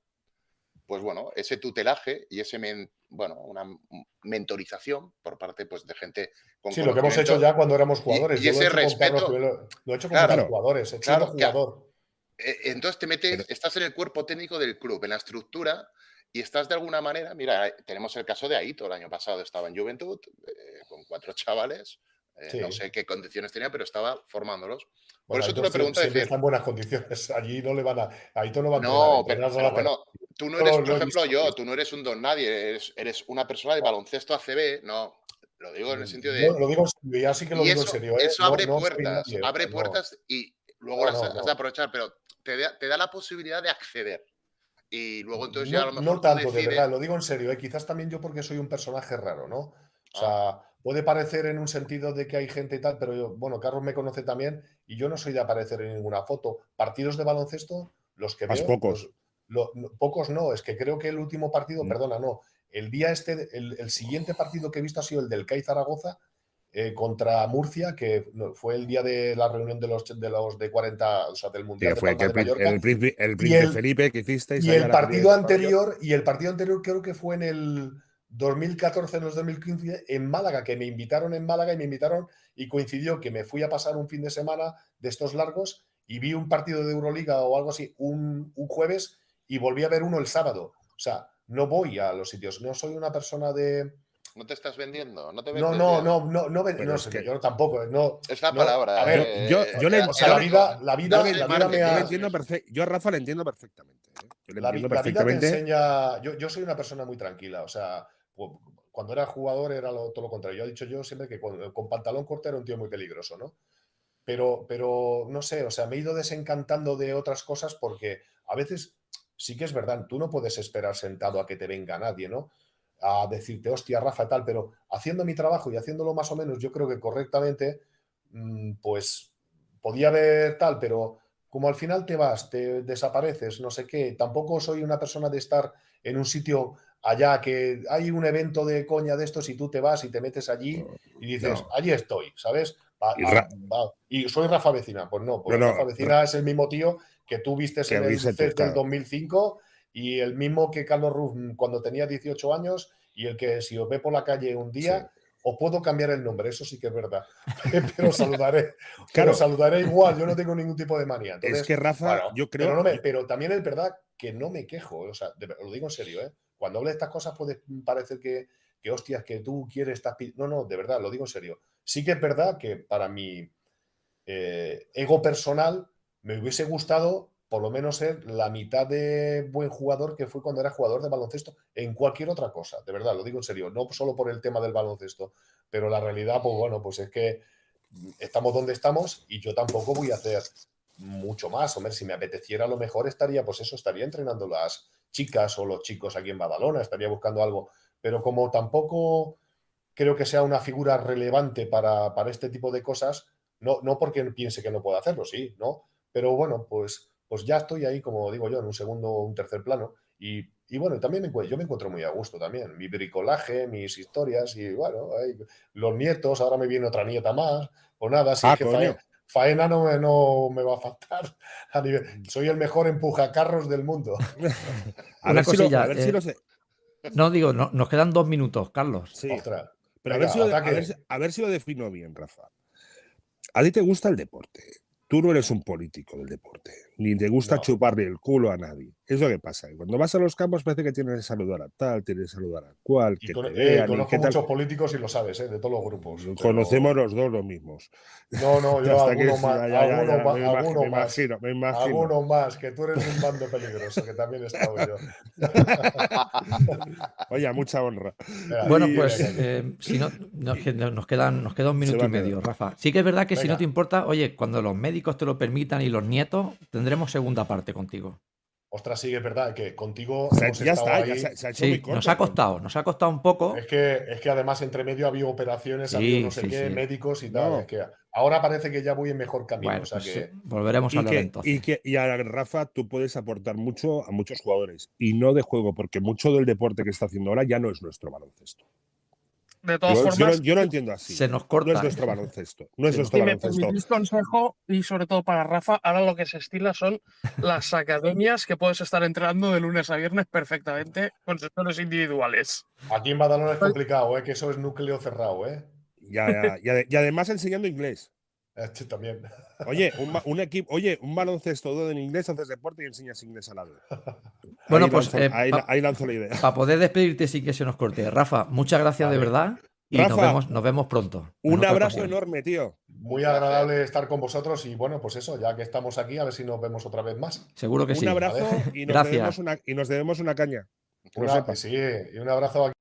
pues bueno, ese tutelaje y ese, men- bueno, una mentorización por parte pues, de gente con Sí, lo que hemos hecho ya cuando éramos jugadores. y he ese hecho con Carlos respeto- Cuelo, lo he hecho con Claro, jugadores, he claro, sido que- jugador. Eh, Entonces te metes, estás en el cuerpo técnico del club, en la estructura, y estás de alguna manera, mira, tenemos el caso de Aito, el año pasado estaba en Juventud, eh, con cuatro chavales, eh, no Sí. sé qué condiciones tenía, pero estaba formándolos. Por Bueno, eso tú le preguntas, decir, está en buenas condiciones. Allí no le van a. Ahí no va a entrenar, no, entrenar pero, a pero la bueno, tú no eres, lo por he ejemplo, yo, tú no eres un don nadie, eres, eres una persona de baloncesto ACB, no, lo digo en el sentido de... Yo lo digo en serio, ya sí que lo digo eso, en serio. ¿eh? eso No- abre no puertas, nadie, abre no. puertas y luego No, las no, has no. de aprovechar, pero te da, te da la posibilidad de acceder. Y luego entonces ya a No, lo no mejor tú tanto, de decides- verdad, lo digo en serio. ¿eh? Quizás también yo porque soy un personaje raro, ¿no? O Ah. Puede parecer en un sentido de que hay gente y tal, pero yo, bueno, Carlos me conoce también y yo no soy de aparecer en ninguna foto. Partidos de baloncesto, los que Más veo, pocos. los- pocos no, es que creo que el último partido, Mm. perdona, no, el día este, el, el siguiente partido que he visto ha sido el del CAI Zaragoza eh, contra Murcia, que fue el día de la reunión de los de los de 40, o sea, del Mundial fue de el, Mallorca. el príncipe, el príncipe Felipe que hicisteis. Y el partido anterior, y el partido anterior creo que fue en el 2014, en el 2015, en Málaga, que me invitaron en Málaga y me invitaron y coincidió que me fui a pasar un fin de semana de estos largos y vi un partido de Euroliga o algo así un, un jueves y volví a ver uno el sábado. O sea, no voy a los sitios, no soy una persona de... No te estás vendiendo, no te No, vendes no, no, no, no, Pero no es que- yo tampoco, no. Es la no, palabra. a ver, eh, yo- yo le- eh, O sea, la eh, vida, la vida, la vida me Yo, ha... entiendo perfec- yo a Rafa le entiendo perfectamente. ¿eh? Yo le La, entiendo la vida te perfectamente. enseña. Yo, yo soy una persona muy tranquila. O sea, pu- cuando era jugador era lo- todo lo contrario. Yo he dicho yo siempre que con, con pantalón corto era un tío muy peligroso, ¿no? Pero, pero no sé, o sea, me he ido desencantando de otras cosas porque a veces sí que es verdad, tú no puedes esperar sentado a que te venga nadie, ¿no? A decirte, hostia, Rafa, tal, pero haciendo mi trabajo y haciéndolo más o menos, yo creo que correctamente, mm, pues podía haber tal, pero como al final te vas, te desapareces, no sé qué, tampoco soy una persona de estar en un sitio allá que hay un evento de coña de estos y tú te vas y te metes allí y dices, No. allí estoy, ¿sabes? Va- Y va- Ra- va- y soy Rafa Vecina, pues no, pues No, no, Rafa Vecina es el mismo tío que tú vistes Que en el viste tú, CES del claro. 2005 y el mismo que Carlos Ruz mm, cuando tenía 18 años y el que si os ve por la calle un día, os puedo cambiar el nombre, eso sí que es verdad, pero saludaré, Claro. pero saludaré igual, yo no tengo ningún tipo de manía. Es Entonces, que Rafa, bueno, yo creo. pero, no me- pero también es verdad que no me quejo, o sea, de lo digo en serio, ¿eh? Cuando hablo de estas cosas puede parecer que, que hostias, que tú quieres, estás No, no, de verdad, lo digo en serio. Sí que es verdad que para mi eh, ego personal me hubiese gustado por lo menos ser la mitad de buen jugador que fui cuando era jugador de baloncesto en cualquier otra cosa, de verdad, lo digo en serio, no solo por el tema del baloncesto, pero la realidad, pues bueno, pues es que estamos donde estamos y yo tampoco voy a hacer mucho más. Hombre, si me apeteciera, a lo mejor estaría, pues eso, estaría entrenando las chicas o los chicos aquí en Badalona, estaría buscando algo. Pero como tampoco creo que sea una figura relevante para, para este tipo de cosas, no, no porque piense que no puedo hacerlo, sí, ¿no? Pero bueno, pues, pues ya estoy ahí, como digo yo, en un segundo o un tercer plano. Y, y bueno, también me encuentro, yo me encuentro muy a gusto también. Mi bricolaje, mis historias y bueno, ahí, los nietos, ahora me viene otra nieta más. O nada, sí Ah, que coño. faena, faena no, me- no me va a faltar. A nivel- soy el mejor empujacarros del mundo. A Una ver, si lo, cosilla, a ver si eh, lo sé. No digo, no- nos quedan dos minutos, Carlos. Sí, Ostras. pero a ver, si lo, a, ver, si- a ver si lo defino bien, Rafa. A ti te gusta el deporte. Tú no eres un político del deporte. Ni te gusta No. chuparle el culo a nadie. Es lo que pasa. que Cuando vas a los campos parece que tienes que saludar a tal, tienes que saludar a cual, Y que con- te eh, vean, y conozco qué tal. muchos políticos y lo sabes, ¿eh? de todos los grupos. pero- Conocemos los dos los mismos. No, no, yo Hasta que alguno más. ya, ya, ya, alguno más. imagino, me imagino. Alguno más, que tú eres un bando peligroso, que también he estado yo. Oye, a mucha honra. Bueno, y pues eh, si no, nos, que- nos quedan, nos queda un minuto y medio, Rafa. Sí que es verdad que si Venga. no te importa, oye, cuando los médicos te lo permitan y los nietos, tendremos segunda parte contigo. Ostras, sí, es verdad que contigo O sea, hemos ya estado está, ahí. ya se, se ha hecho muy corto. nos ha costado, nos ha costado un poco. Es que, es que además entre medio había operaciones, Sí, había no sé sí, qué, sí. médicos y tal. No. Es que ahora parece que ya voy en mejor camino. Bueno, o sea pues que volveremos a Y hablar que, entonces. y, que, y a Rafa tú puedes aportar mucho a muchos jugadores y no de juego, porque mucho del deporte que está haciendo ahora ya no es nuestro baloncesto. De todas Yo, yo formas, no, yo no entiendo así. Se nos No corta. es nuestro baloncesto. No es nuestro si baloncesto. permitís consejo, y sobre todo para Rafa, ahora lo que se estila son las academias que puedes estar entrenando de lunes a viernes perfectamente con sectores individuales. aquí en Badalona es complicado, ¿eh? que eso es núcleo cerrado. ¿eh? Ya, ya, y ade- y además enseñando inglés. Este también. Oye, un, un equipo, oye, un baloncesto todo en inglés, haces deporte y enseñas inglés al lado. Bueno, ahí pues, lanzo, eh, ahí, pa- ahí lanzo la idea. Para poder despedirte sin que se nos corte. Rafa, muchas gracias de verdad. Y nos vemos, nos vemos pronto. Un abrazo ocasión. enorme, tío. Muy Gracias. agradable estar con vosotros y bueno, pues eso, ya que estamos aquí, a ver si nos vemos otra vez más. Seguro que Un sí. abrazo y nos, Gracias. debemos una, y nos debemos una caña. Que Una- sí, y un abrazo